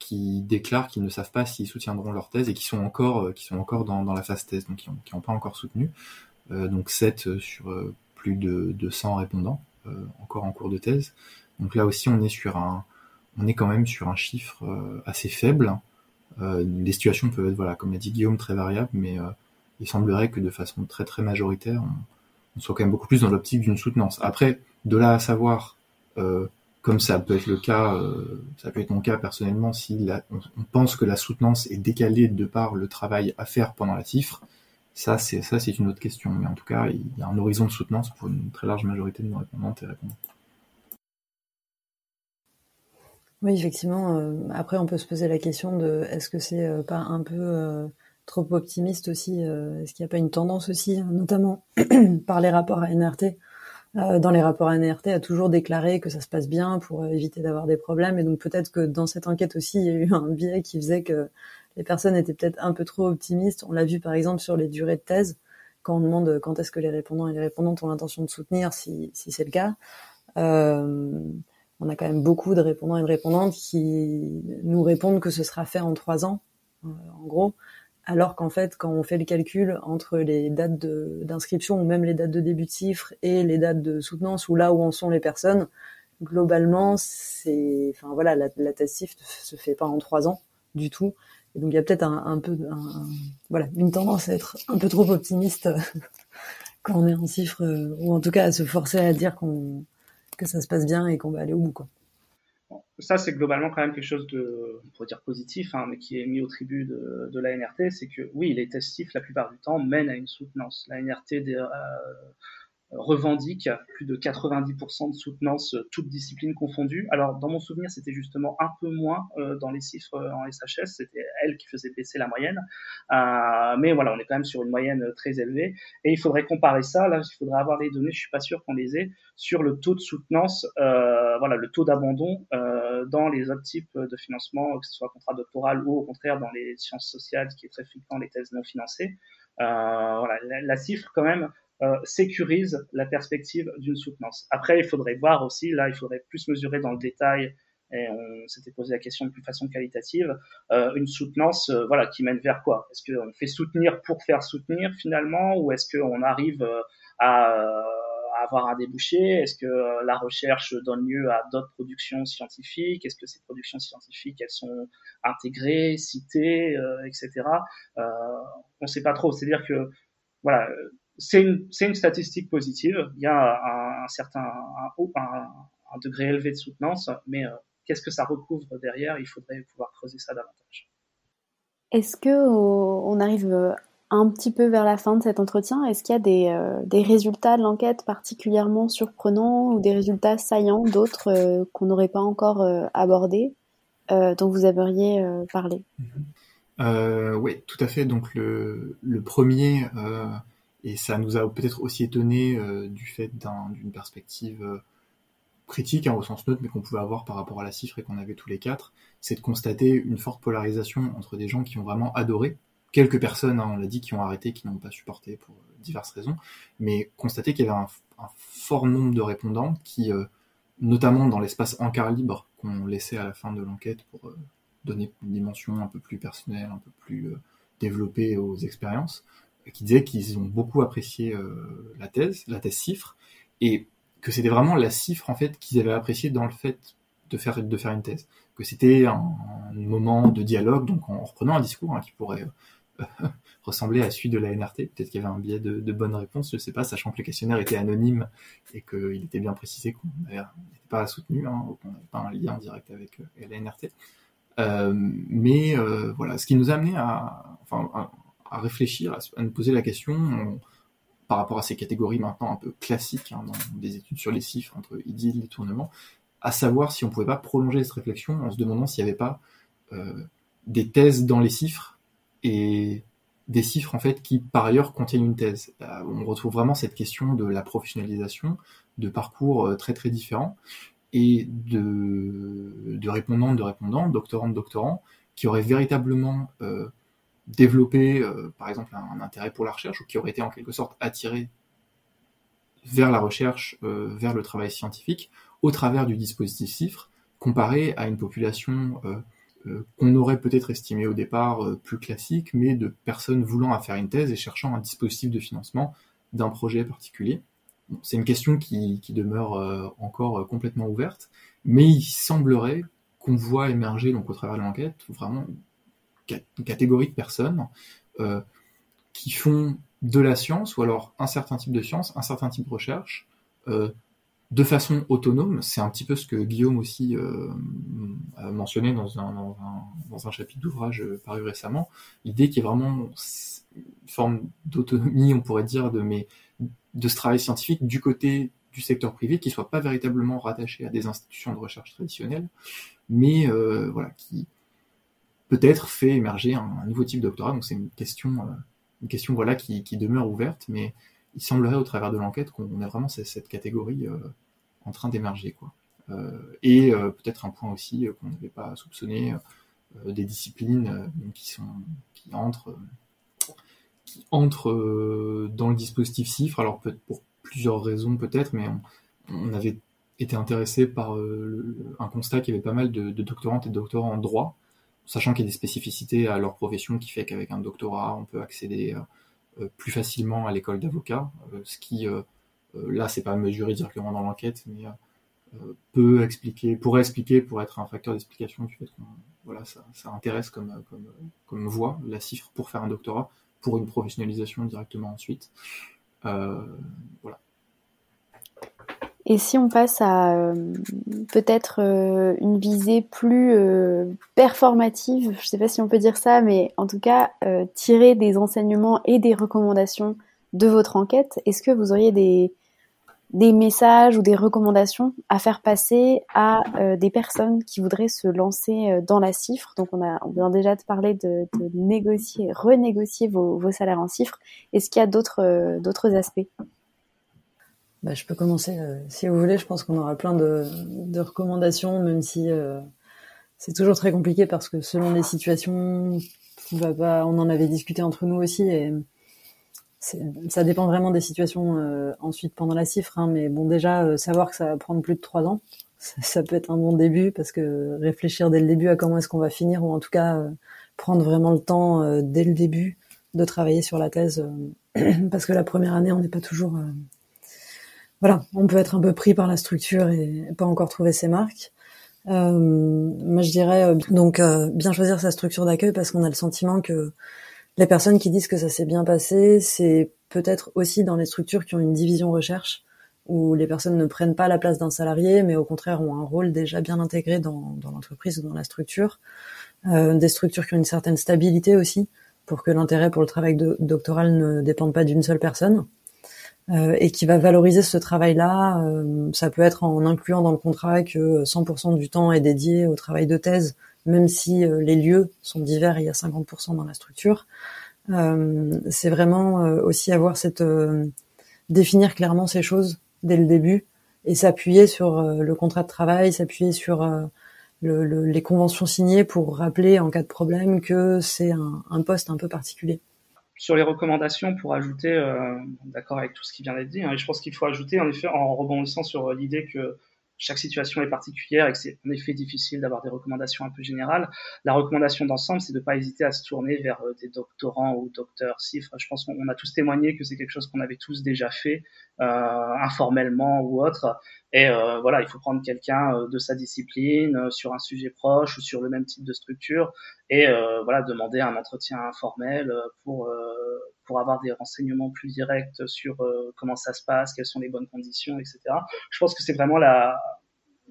Speaker 5: qui déclarent qu'ils ne savent pas s'ils soutiendront leur thèse et qui sont encore, euh, qui sont encore dans, dans la phase thèse, donc qui n'ont pas encore soutenu. Euh, donc 7 euh, sur plus de 200 répondants, encore en cours de thèse. Donc là aussi, on est sur un, on est quand même sur un chiffre assez faible. les situations peuvent être, voilà, comme l'a dit Guillaume, très variables, mais il semblerait que de façon très très majoritaire, on, soit quand même beaucoup plus dans l'optique d'une soutenance. Après, de là à savoir euh, comme ça peut être le cas, euh, ça peut être mon cas personnellement, si on, pense que la soutenance est décalée de par le travail à faire pendant la cifre, ça c'est ça c'est une autre question. Mais en tout cas, il y a un horizon de soutenance pour une très large majorité de nos répondantes et répondants.
Speaker 3: Oui, effectivement. Euh, après, on peut se poser la question de est-ce que c'est euh, pas un peu trop optimiste aussi Est-ce qu'il n'y a pas une tendance aussi, notamment par les rapports à NRT, euh, dans les rapports NRT, a toujours déclaré que ça se passe bien pour euh, éviter d'avoir des problèmes. Et donc peut-être que dans cette enquête aussi, il y a eu un biais qui faisait que les personnes étaient peut-être un peu trop optimistes. On l'a vu par exemple sur les durées de thèse, quand on demande quand est-ce que les répondants et les répondantes ont l'intention de soutenir, si, si c'est le cas. Euh, on a quand même beaucoup de répondants et de répondantes qui nous répondent que ce sera fait en trois ans, euh, en gros alors qu'en fait, quand on fait le calcul entre les dates d'inscription ou même les dates de début de chiffre et les dates de soutenance ou là où en sont les personnes, globalement, c'est, enfin voilà, la, la CIF se fait pas en trois ans du tout. Et donc il y a peut-être un, peu, voilà, une tendance à être un peu trop optimiste quand on est en chiffre, ou en tout cas à se forcer à dire qu'on que ça se passe bien et qu'on va aller au bout, quoi
Speaker 4: ça, c'est globalement quand même quelque chose de, on dire positif, hein, mais qui est mis au tribut de, la NRT, c'est que oui, les testifs, la plupart du temps, mènent à une soutenance. La NRT revendique plus de 90% de soutenance, euh, toutes disciplines confondues. Alors, dans mon souvenir, c'était justement un peu moins euh, dans les chiffres euh, en SHS, c'était elle qui faisait baisser la moyenne. Euh, mais voilà, on est quand même sur une moyenne très élevée. Et il faudrait comparer ça, là, il faudrait avoir les données, je suis pas sûr qu'on les ait, sur le taux de soutenance, euh, voilà, le taux d'abandon dans les autres types de financement, que ce soit contrat doctoral ou au contraire dans les sciences sociales, qui est très fréquent, les thèses non financées. voilà, la, la, quand même euh, sécurise la perspective d'une soutenance. Après, il faudrait voir aussi, là, il faudrait plus mesurer dans le détail, et on s'était posé la question de plus façon qualitative, euh, une soutenance, euh, voilà, qui mène vers quoi? Est-ce qu'on fait soutenir pour faire soutenir finalement, ou est-ce qu'on arrive à, avoir un débouché? Est-ce que la recherche donne lieu à d'autres productions scientifiques? Est-ce que ces productions scientifiques, elles sont intégrées, citées, etc. on ne sait pas trop. C'est-à-dire que voilà, c'est une, une, statistique positive. Il y a un, un certain un, un, un, degré élevé de soutenance, mais euh, qu'est-ce que ça recouvre derrière? Il faudrait pouvoir creuser ça davantage.
Speaker 1: Est-ce que on arrive euh, un petit peu vers la fin de cet entretien? Est-ce qu'il y a des, euh, des, résultats de l'enquête particulièrement surprenants ou des résultats saillants, d'autres euh, qu'on n'aurait pas encore euh, abordés, dont vous aimeriez parler?
Speaker 5: Oui, tout à fait. Donc le, le premier et ça nous a peut-être aussi étonné euh, du fait d'une perspective euh, critique hein, au sens neutre, mais qu'on pouvait avoir par rapport à la cifre et qu'on avait tous les quatre, c'est de constater une forte polarisation entre des gens qui ont vraiment adoré, quelques personnes, hein, on l'a dit, qui ont arrêté, qui n'ont pas supporté pour diverses raisons, mais constater qu'il y avait un, fort nombre de répondants qui, euh, notamment dans l'espace encart libre qu'on laissait à la fin de l'enquête pour euh, donner une dimension un peu plus personnelle, un peu plus euh, développée aux expériences, qui disaient qu'ils ont beaucoup apprécié euh, la thèse, la thèse cifre, et que c'était vraiment la cifre en fait qu'ils avaient apprécié dans le fait de faire de faire une thèse, que c'était un, moment de dialogue, donc en reprenant un discours hein, qui pourrait euh, ressembler à celui de la NRT, peut-être qu'il y avait un biais de, de bonne réponse, je sais pas, sachant que le questionnaire était anonyme et qu'il était bien précisé qu'on n'était pas soutenu, hein, qu'on n'avait pas un lien direct avec euh, la NRT. Mais voilà, ce qui nous a amené à, enfin, à, à réfléchir, à, nous poser la question on, par rapport à ces catégories maintenant un peu classiques hein, dans des études sur les chiffres entre idylle, détournement. à savoir si on pouvait pas prolonger cette réflexion en se demandant s'il n'y avait pas des thèses dans les chiffres et des chiffres en fait qui par ailleurs contiennent une thèse. on retrouve vraiment cette question de la professionnalisation, de parcours très très différents et de, répondantes de répondants, doctorants de doctorants, qui auraient véritablement euh, développé, euh, par exemple, un, intérêt pour la recherche, ou qui auraient été en quelque sorte attirés vers la recherche, euh, vers le travail scientifique, au travers du dispositif CIFRE, comparé à une population qu'on aurait peut-être estimée au départ plus classique, mais de personnes voulant faire une thèse et cherchant un dispositif de financement d'un projet particulier. C'est une question qui, demeure euh, encore euh, complètement ouverte, mais il semblerait qu'on voit émerger donc au travers de l'enquête vraiment catégorie de personnes euh, qui font de la science ou alors un certain type de science, un certain type de recherche de façon autonome. C'est un petit peu ce que Guillaume aussi a mentionné dans un, chapitre d'ouvrage paru récemment. L'idée qui est vraiment une forme d'autonomie, on pourrait dire, de ce travail scientifique du côté du secteur privé qui soit pas véritablement rattaché à des institutions de recherche traditionnelles, mais euh, voilà qui peut-être fait émerger un, nouveau type de doctorat. Donc c'est une question, euh, une question voilà qui, demeure ouverte, mais il semblerait au travers de l'enquête qu'on ait vraiment cette, catégorie euh, en train d'émerger quoi. et peut-être un point aussi qu'on n'avait pas soupçonné des disciplines qui sont qui entrent qui entre euh, dans le dispositif CIFRE, alors pour plusieurs raisons peut-être, mais on, avait été intéressé par euh, un constat qu'il y avait pas mal de, de, doctorantes et de doctorants en droit, sachant qu'il y a des spécificités à leur profession qui fait qu'avec un doctorat, on peut accéder euh, plus facilement à l'école d'avocat, ce qui, là, c'est pas mesuré directement dans l'enquête, mais peut expliquer, pourrait expliquer, pour être un facteur d'explication du fait qu'on voilà, ça, intéresse comme, comme, voie, la cifre pour faire un doctorat, pour une professionnalisation directement ensuite. Euh, voilà.
Speaker 1: Et si on passe à euh, peut-être euh, une visée plus performative, je ne sais pas si on peut dire ça, mais en tout cas tirer des enseignements et des recommandations de votre enquête, est-ce que vous auriez des, des messages ou des recommandations à faire passer à euh, des personnes qui voudraient se lancer euh, dans la cifre? Donc on a, vient déjà de parler de, négocier, renégocier vos, salaires en cifre. Est-ce qu'il y a euh, d'autres aspects?
Speaker 3: Bah, Je peux commencer si vous voulez. Je pense qu'on aura plein de, de recommandations, même si c'est toujours très compliqué parce que selon les situations, on, va pas, on en avait discuté entre nous aussi et ça dépend vraiment des situations euh, ensuite pendant la cifre, hein, mais bon déjà euh, savoir que ça va prendre plus de trois ans, ça, peut être un bon début parce que réfléchir dès le début à comment est-ce qu'on va finir ou en tout cas euh, prendre vraiment le temps dès le début de travailler sur la thèse parce que la première année on n'est pas toujours voilà on peut être un peu pris par la structure et pas encore trouver ses marques. moi je dirais donc bien choisir sa structure d'accueil parce qu'on a le sentiment que les personnes qui disent que ça s'est bien passé, c'est peut-être aussi dans les structures qui ont une division recherche, où les personnes ne prennent pas la place d'un salarié, mais au contraire ont un rôle déjà bien intégré dans, l'entreprise ou dans la structure. Euh, des structures qui ont une certaine stabilité aussi, pour que l'intérêt pour le travail doctoral ne dépende pas d'une seule personne. Euh, et qui va valoriser ce travail-là. Euh, ça peut être en incluant dans le contrat que 100% du temps est dédié au travail de thèse, même si euh, les lieux sont divers, il y a 50% dans la structure. C'est vraiment aussi avoir cette définir clairement ces choses dès le début et s'appuyer sur le contrat de travail, s'appuyer sur le, les conventions signées pour rappeler en cas de problème que c'est un, poste un peu particulier.
Speaker 4: Sur les recommandations, pour ajouter, d'accord avec tout ce qui vient d'être dit, hein, je pense qu'il faut ajouter en effet en rebondissant sur l'idée que chaque situation est particulière et que c'est en effet difficile d'avoir des recommandations un peu générales. La recommandation d'ensemble, c'est de ne pas hésiter à se tourner vers euh, des doctorants ou docteurs CIFRE. Je pense qu'on a tous témoigné que c'est quelque chose qu'on avait tous déjà fait, euh, informellement ou autre. Et euh, voilà, il faut prendre quelqu'un euh, de sa discipline euh, sur un sujet proche ou sur le même type de structure et euh, voilà demander un entretien informel pour pour avoir des renseignements plus directs sur comment ça se passe, quelles sont les bonnes conditions, etc. Je pense que c'est vraiment la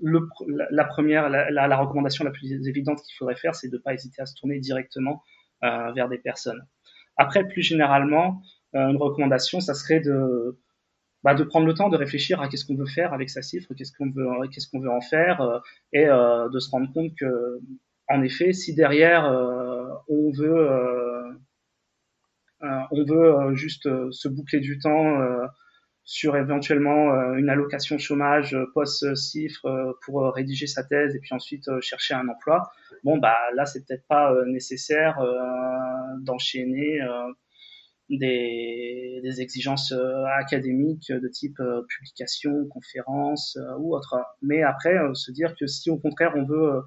Speaker 4: le, la, première, la, la, recommandation la plus évidente qu'il faudrait faire, c'est de ne pas hésiter à se tourner directement vers des personnes. Après, plus généralement, une recommandation, ça serait de bah, de prendre le temps de réfléchir à qu'est-ce qu'on veut faire avec sa cifre, qu'est-ce qu'on veut, en faire, euh, et euh, de se rendre compte que, en effet, si derrière euh, on veut, on juste se boucler du temps sur éventuellement une allocation chômage post-cifre pour rédiger sa thèse et puis ensuite chercher un emploi, bon bah là c'est peut-être pas nécessaire d'enchaîner des, exigences euh, académiques de type euh, publication, conférence euh, ou autre. Mais après, se dire que si au contraire on veut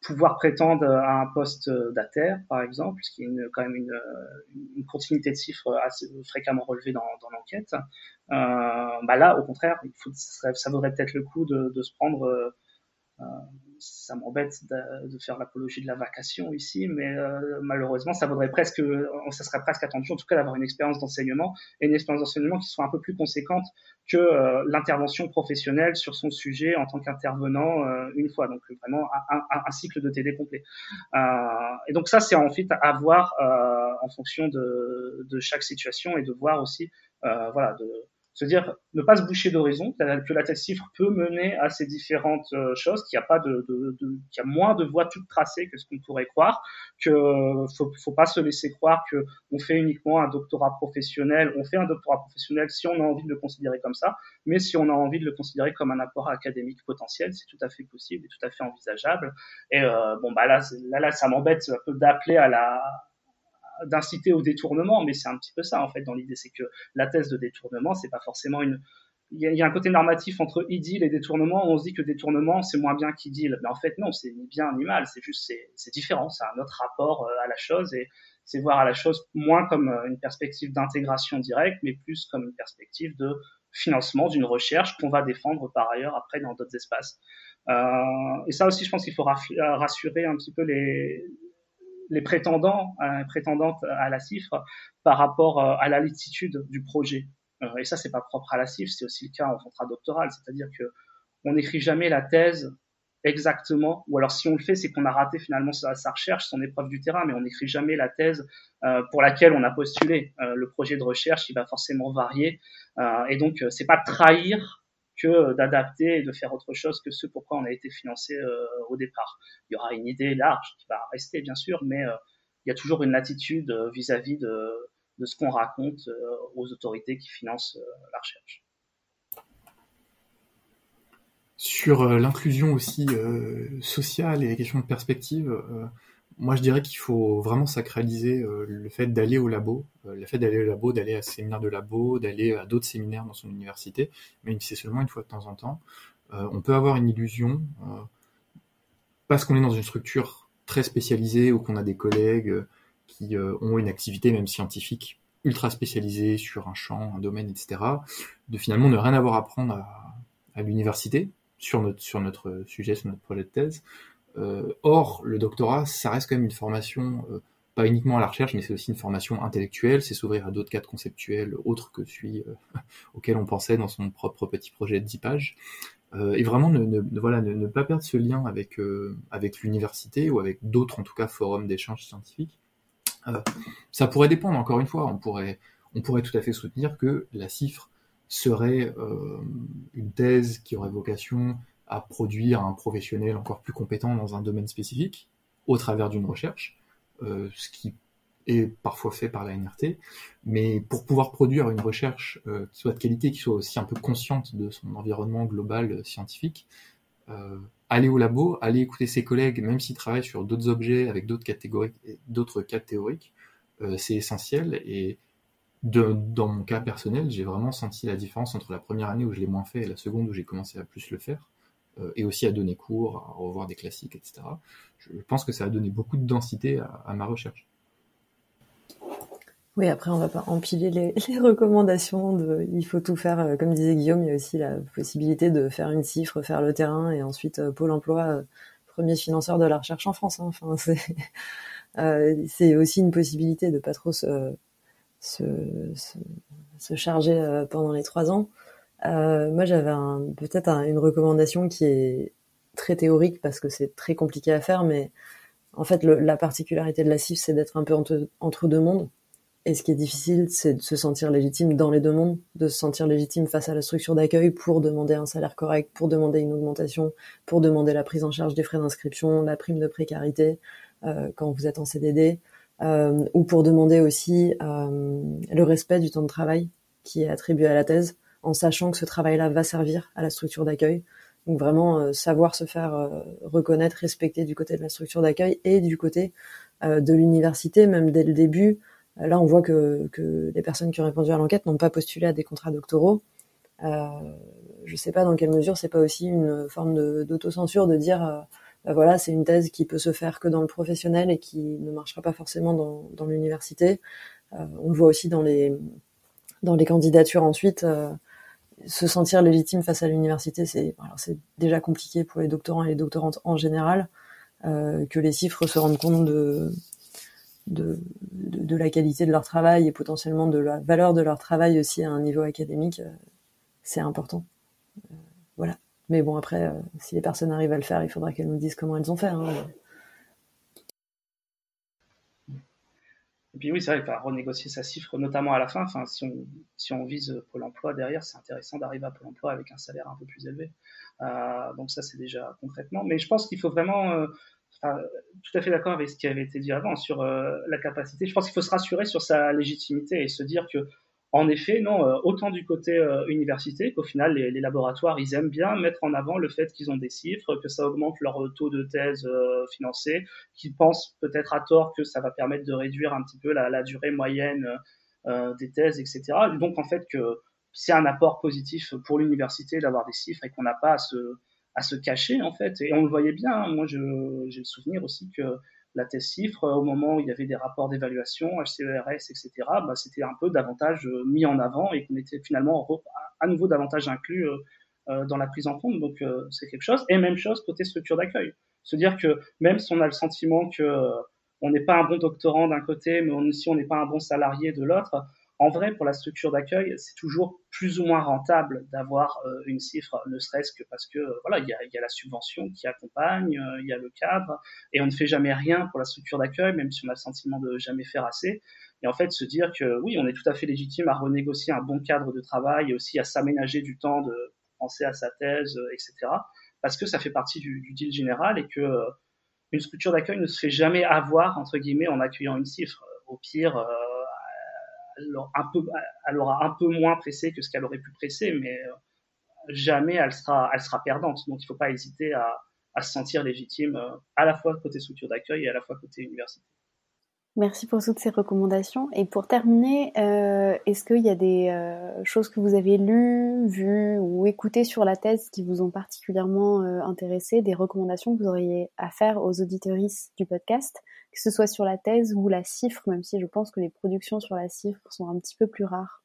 Speaker 4: pouvoir prétendre à un poste d'ATER, par exemple, ce qui est quand même une, continuité de chiffres assez fréquemment relevée dans, l'enquête, bah là, au contraire, ça, vaudrait peut-être le coup de, se prendre ça m'embête de, faire l'apologie de la vacation ici, mais euh, malheureusement, ça vaudrait presque, ça serait presque attendu, en tout cas, d'avoir une expérience d'enseignement et une expérience d'enseignement qui soit un peu plus conséquente que euh, l'intervention professionnelle sur son sujet en tant qu'intervenant euh, une fois. Donc vraiment un, cycle de TD complet. Et donc ça, c'est en fait à voir en fonction de, de, chaque situation et de voir aussi, voilà, de se dire ne pas se boucher d'horizon, que la thèse cifre peut mener à ces différentes euh, choses, qu'il y a pas de, de, de qu'il y a moins de voies toutes tracées que ce qu'on pourrait croire, que faut, faut pas se laisser croire que on fait uniquement un doctorat professionnel, on fait un doctorat professionnel si on a envie de le considérer comme ça, mais si on a envie de le considérer comme un apport académique potentiel, c'est tout à fait possible et tout à fait envisageable. Et euh, bon bah là, là, là ça m'embête un peu d'appeler à la d'inciter au détournement, mais c'est un petit peu ça en fait dans l'idée, c'est que la thèse de détournement, c'est pas forcément une il y, a, un côté normatif entre idylle et détournement. On se dit que détournement, c'est moins bien qu'idylle. Mais en fait, non, c'est ni bien ni mal. C'est juste, c'est différent. C'est un autre rapport euh, à la chose et c'est voir à la chose moins comme euh, une perspective d'intégration directe, mais plus comme une perspective de financement d'une recherche qu'on va défendre par ailleurs après dans d'autres espaces. Euh, et ça aussi, je pense qu'il faut rassurer un petit peu les, les prétendants, euh, prétendantes à la cifre par rapport euh, à la latitude du projet. Euh, et ça, c'est pas propre à la cifre, c'est aussi le cas en contrat doctoral, c'est-à-dire que on n'écrit jamais la thèse exactement, ou alors si on le fait, c'est qu'on a raté finalement sa, recherche, son épreuve du terrain, mais on n'écrit jamais la thèse pour laquelle on a postulé. Le projet de recherche, il va forcément varier, et donc c'est pas trahir que d'adapter et de faire autre chose que ce pourquoi on a été financé euh, au départ. Il y aura une idée large qui va rester bien sûr, mais euh, il y a toujours une latitude euh, vis-à-vis de, ce qu'on raconte aux autorités qui financent la recherche.
Speaker 5: Sur l'inclusion aussi sociale et les questions de perspective, moi, je dirais qu'il faut vraiment sacraliser euh, le fait d'aller au labo, euh, le fait d'aller au labo, d'aller à ce séminaire de labo, d'aller à d'autres séminaires dans son université, même si c'est seulement une fois de temps en temps. Euh, on peut avoir une illusion, parce qu'on est dans une structure très spécialisée ou qu'on a des collègues qui ont une activité même scientifique ultra spécialisée sur un champ, un domaine, etc., de finalement ne rien avoir à apprendre à, à l'université sur notre, sur notre sujet, sur notre projet de thèse, euh, or, le doctorat, ça reste quand même une formation, euh, pas uniquement à la recherche, mais c'est aussi une formation intellectuelle, c'est s'ouvrir à d'autres cadres conceptuels autres que celui euh, auquel on pensait dans son propre petit projet de 10 pages. et vraiment ne, ne voilà, ne, pas perdre ce lien avec, avec l'université ou avec d'autres, en tout cas, forums d'échange scientifique. ça pourrait dépendre, encore une fois, on pourrait, on pourrait tout à fait soutenir que la cifre serait une thèse qui aurait vocation à produire un professionnel encore plus compétent dans un domaine spécifique au travers d'une recherche, euh, ce qui est parfois fait par la NRT, mais pour pouvoir produire une recherche euh, qui soit de qualité, qui soit aussi un peu consciente de son environnement global euh, scientifique, euh, aller au labo, aller écouter ses collègues, même s'ils travaillent sur d'autres objets avec d'autres catégories, d'autres cas théoriques, euh, c'est essentiel. Et de, dans mon cas personnel, j'ai vraiment senti la différence entre la première année où je l'ai moins fait et la seconde où j'ai commencé à plus le faire. Euh, et aussi à donner cours, à revoir des classiques, etc. Je pense que ça a donné beaucoup de densité à, ma recherche.
Speaker 3: Oui, après, on va pas empiler les, recommandations il faut tout faire. Euh, comme disait Guillaume, il y a aussi la possibilité de faire une cifre, faire le terrain et ensuite euh, Pôle emploi, premier financeur de la recherche en France. Hein. Enfin, c'est, aussi une possibilité de pas trop se charger pendant les trois ans. Euh, moi, j'avais peut-être une recommandation qui est très théorique parce que c'est très compliqué à faire, mais en fait, le, la particularité de la CIF, c'est d'être un peu entre, deux mondes. Et ce qui est difficile, c'est de se sentir légitime dans les demandes, de se sentir légitime face à la structure d'accueil pour demander un salaire correct, pour demander une augmentation, pour demander la prise en charge des frais d'inscription, la prime de précarité euh, quand vous êtes en CDD, euh, ou pour demander aussi euh, le respect du temps de travail qui est attribué à la thèse, en sachant que ce travail-là va servir à la structure d'accueil. Donc vraiment euh, savoir se faire euh, reconnaître, respecter du côté de la structure d'accueil et du côté euh, de l'université, même dès le début. là, on voit que, que les personnes qui ont répondu à l'enquête n'ont pas postulé à des contrats doctoraux. je ne sais pas dans quelle mesure c'est pas aussi une forme d'autocensure de, de, dire bah voilà c'est une thèse qui peut se faire que dans le professionnel et qui ne marchera pas forcément dans, dans l'université. on le voit aussi dans les dans les candidatures ensuite se sentir légitime face à l'université, c'est déjà compliqué pour les doctorants et les doctorantes en général, euh, que les chiffres se rendent compte de, la qualité de leur travail et potentiellement de la valeur de leur travail aussi à un niveau académique, euh, c'est important. Euh, voilà. Mais bon, après, si les personnes arrivent à le faire, il faudra qu'elles nous disent comment elles ont fait. Hein.
Speaker 4: Et puis oui, c'est vrai, va renégocier sa chiffre, notamment à la fin. Enfin, si on, si on vise Pôle emploi derrière, c'est intéressant d'arriver à Pôle emploi avec un salaire un peu plus élevé. Euh, donc ça, c'est déjà concrètement. Mais je pense qu'il faut vraiment, euh, tout à fait d'accord avec ce qui avait été dit avant sur euh, la capacité. Je pense qu'il faut se rassurer sur sa légitimité et se dire que en effet, non, euh, autant du côté euh, université qu'au final, les, laboratoires, ils aiment bien mettre en avant le fait qu'ils ont des chiffres, que ça augmente leur taux de thèse euh, financé, qu'ils pensent peut-être à tort que ça va permettre de réduire un petit peu la, durée moyenne euh, des thèses, etc. Donc en fait, que c'est un apport positif pour l'université d'avoir des chiffres et qu'on n'a pas à se, à se cacher, en fait. Et on le voyait bien, hein. moi j'ai le souvenir aussi que la thèse chiffre, au moment où il y avait des rapports d'évaluation, HCERS, etc., bah, c'était un peu davantage euh, mis en avant et qu'on était finalement à nouveau davantage inclus euh, euh, dans la prise en compte. Donc c'est quelque chose. Et même chose côté structure d'accueil. Se dire que même si on a le sentiment que on n'est pas un bon doctorant d'un côté, mais on, on n'est pas un bon salarié de l'autre, en vrai, pour la structure d'accueil, c'est toujours plus ou moins rentable d'avoir euh, une cifre, ne serait-ce que parce que voilà, il y a, la subvention qui accompagne, euh, il y a le cadre, et on ne fait jamais rien pour la structure d'accueil, même si on a le sentiment de jamais faire assez. Et en fait, se dire que oui, on est tout à fait légitime à renégocier un bon cadre de travail et aussi à s'aménager du temps de penser à sa thèse, euh, etc. Parce que ça fait partie du, du deal général et que une structure d'accueil ne se fait jamais avoir entre guillemets en accueillant une cifre. Au pire elle aura un peu moins pressé que ce qu'elle aurait pu presser, mais euh, jamais elle sera, elle sera perdante. Donc il ne faut pas hésiter à, à, se sentir légitime euh, à la fois côté structure d'accueil et à la fois côté université.
Speaker 1: Merci pour toutes ces recommandations. Et pour terminer, euh, est-ce qu'il y a des euh, choses que vous avez lues, vues ou écoutées sur la thèse qui vous ont particulièrement euh, intéressé, des recommandations que vous auriez à faire aux auditoristes du podcast, que ce soit sur la thèse ou la cifre, même si je pense que les productions sur la cifre sont un petit peu plus rares?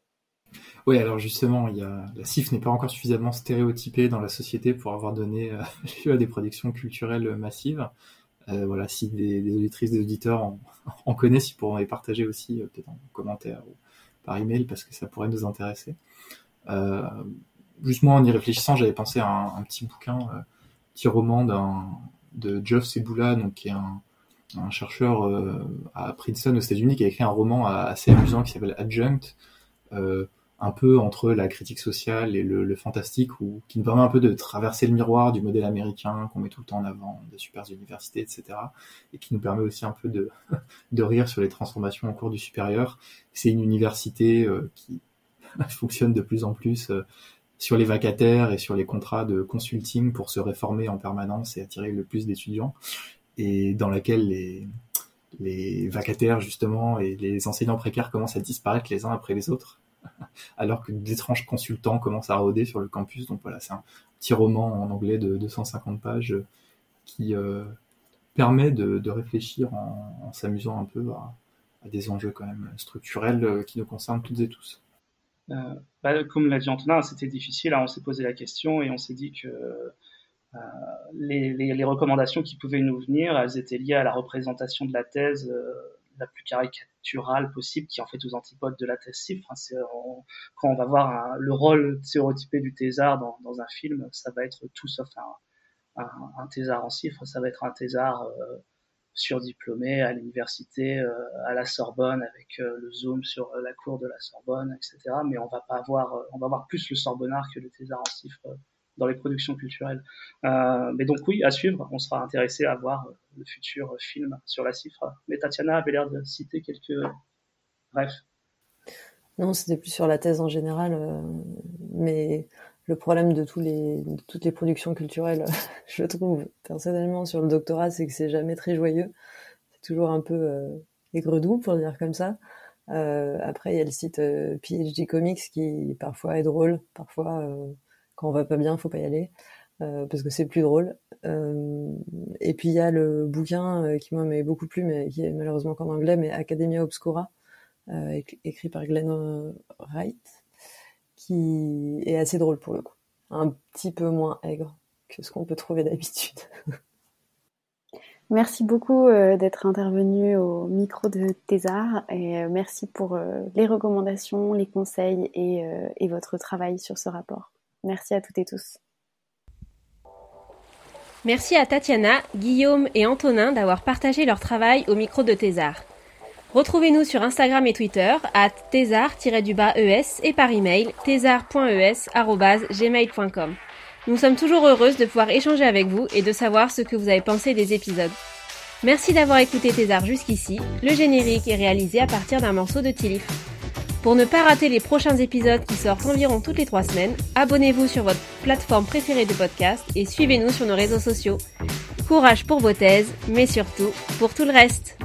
Speaker 5: Oui, alors justement, y a... la CIF n'est pas encore suffisamment stéréotypée dans la société pour avoir donné lieu à des productions culturelles massives. Euh, voilà, si des, auditrices, des auditeurs en, en, connaissent, ils pourront les partager aussi, euh, peut-être en commentaire ou par email, parce que ça pourrait nous intéresser. Euh, juste moi, en y réfléchissant, j'avais pensé à un, un petit bouquin, euh, petit roman de Geoff Sebula, donc qui est un, un chercheur à Princeton aux États-Unis, qui a écrit un roman assez amusant qui s'appelle Adjunct. Un peu entre la critique sociale et le, fantastique, ou qui nous permet un peu de traverser le miroir du modèle américain qu'on met tout le temps en avant, des super universités, etc., et qui nous permet aussi un peu de, rire sur les transformations en cours du supérieur. C'est une université euh, qui fonctionne de plus en plus euh, sur les vacataires et sur les contrats de consulting pour se réformer en permanence et attirer le plus d'étudiants, et dans laquelle les vacataires justement et les enseignants précaires commencent à disparaître les uns après les autres alors que d'étranges consultants commencent à rôder sur le campus. Donc voilà, c'est un petit roman en anglais de 250 pages qui euh, permet de, réfléchir en, s'amusant un peu à, des enjeux quand même structurels euh, qui nous concernent toutes et tous.
Speaker 4: Euh, bah, comme l'a dit Antonin, c'était difficile. Hein, on s'est posé la question et on s'est dit que euh, les, les, recommandations qui pouvaient nous venir, elles étaient liées à la représentation de la thèse euh, la plus caricaturale possible, qui en fait aux antipodes de la cifre. Hein, on, quand on va voir le rôle stéréotypé du thésard dans, un film, ça va être tout sauf un, thésard en cifre, ça va être un thésard euh, surdiplômés à l'université, à la Sorbonne, avec le zoom sur la cour de la Sorbonne, etc. Mais on va pas avoir, on va avoir plus le Sorbonnard que le thésard en cifre dans les productions culturelles. mais donc oui, à suivre, on sera intéressé à voir le futur film sur la cifre. Mais Tatiana avait l'air de citer quelques brefs.
Speaker 3: Non, c'était plus sur la thèse en général, mais le problème de, tous les, toutes les productions culturelles, je trouve personnellement sur le doctorat, c'est que c'est jamais très joyeux. C'est toujours un peu euh, aigre-doux, pour dire comme ça. Euh, après, il y a le site euh, PhD Comics qui parfois est drôle, parfois euh, quand on va pas bien, faut pas y aller euh, parce que c'est plus drôle. et puis il y a le bouquin qui moi beaucoup plu, mais qui est malheureusement qu'en anglais, mais Academia Obscura, écrit par Glenn Wright qui est assez drôle pour le coup. Un petit peu moins aigre que ce qu'on peut trouver d'habitude.
Speaker 1: Merci beaucoup euh, d'être intervenu au micro de Thésar et euh, merci pour euh, les recommandations, les conseils et votre travail sur ce rapport. Merci à toutes et tous.
Speaker 2: Merci à Tatiana, Guillaume et Antonin d'avoir partagé leur travail au micro de Thésar. Retrouvez-nous sur Instagram et Twitter à thésar-es et par email thésar.es.gmail.com. Nous sommes toujours heureuses de pouvoir échanger avec vous et de savoir ce que vous avez pensé des épisodes. Merci d'avoir écouté Thésar jusqu'ici. Le générique est réalisé à partir d'un morceau de Tilif. Pour ne pas rater les prochains épisodes qui sortent environ toutes les trois semaines, abonnez-vous sur votre plateforme préférée de podcast et suivez-nous sur nos réseaux sociaux. Courage pour vos thèses, mais surtout pour tout le reste.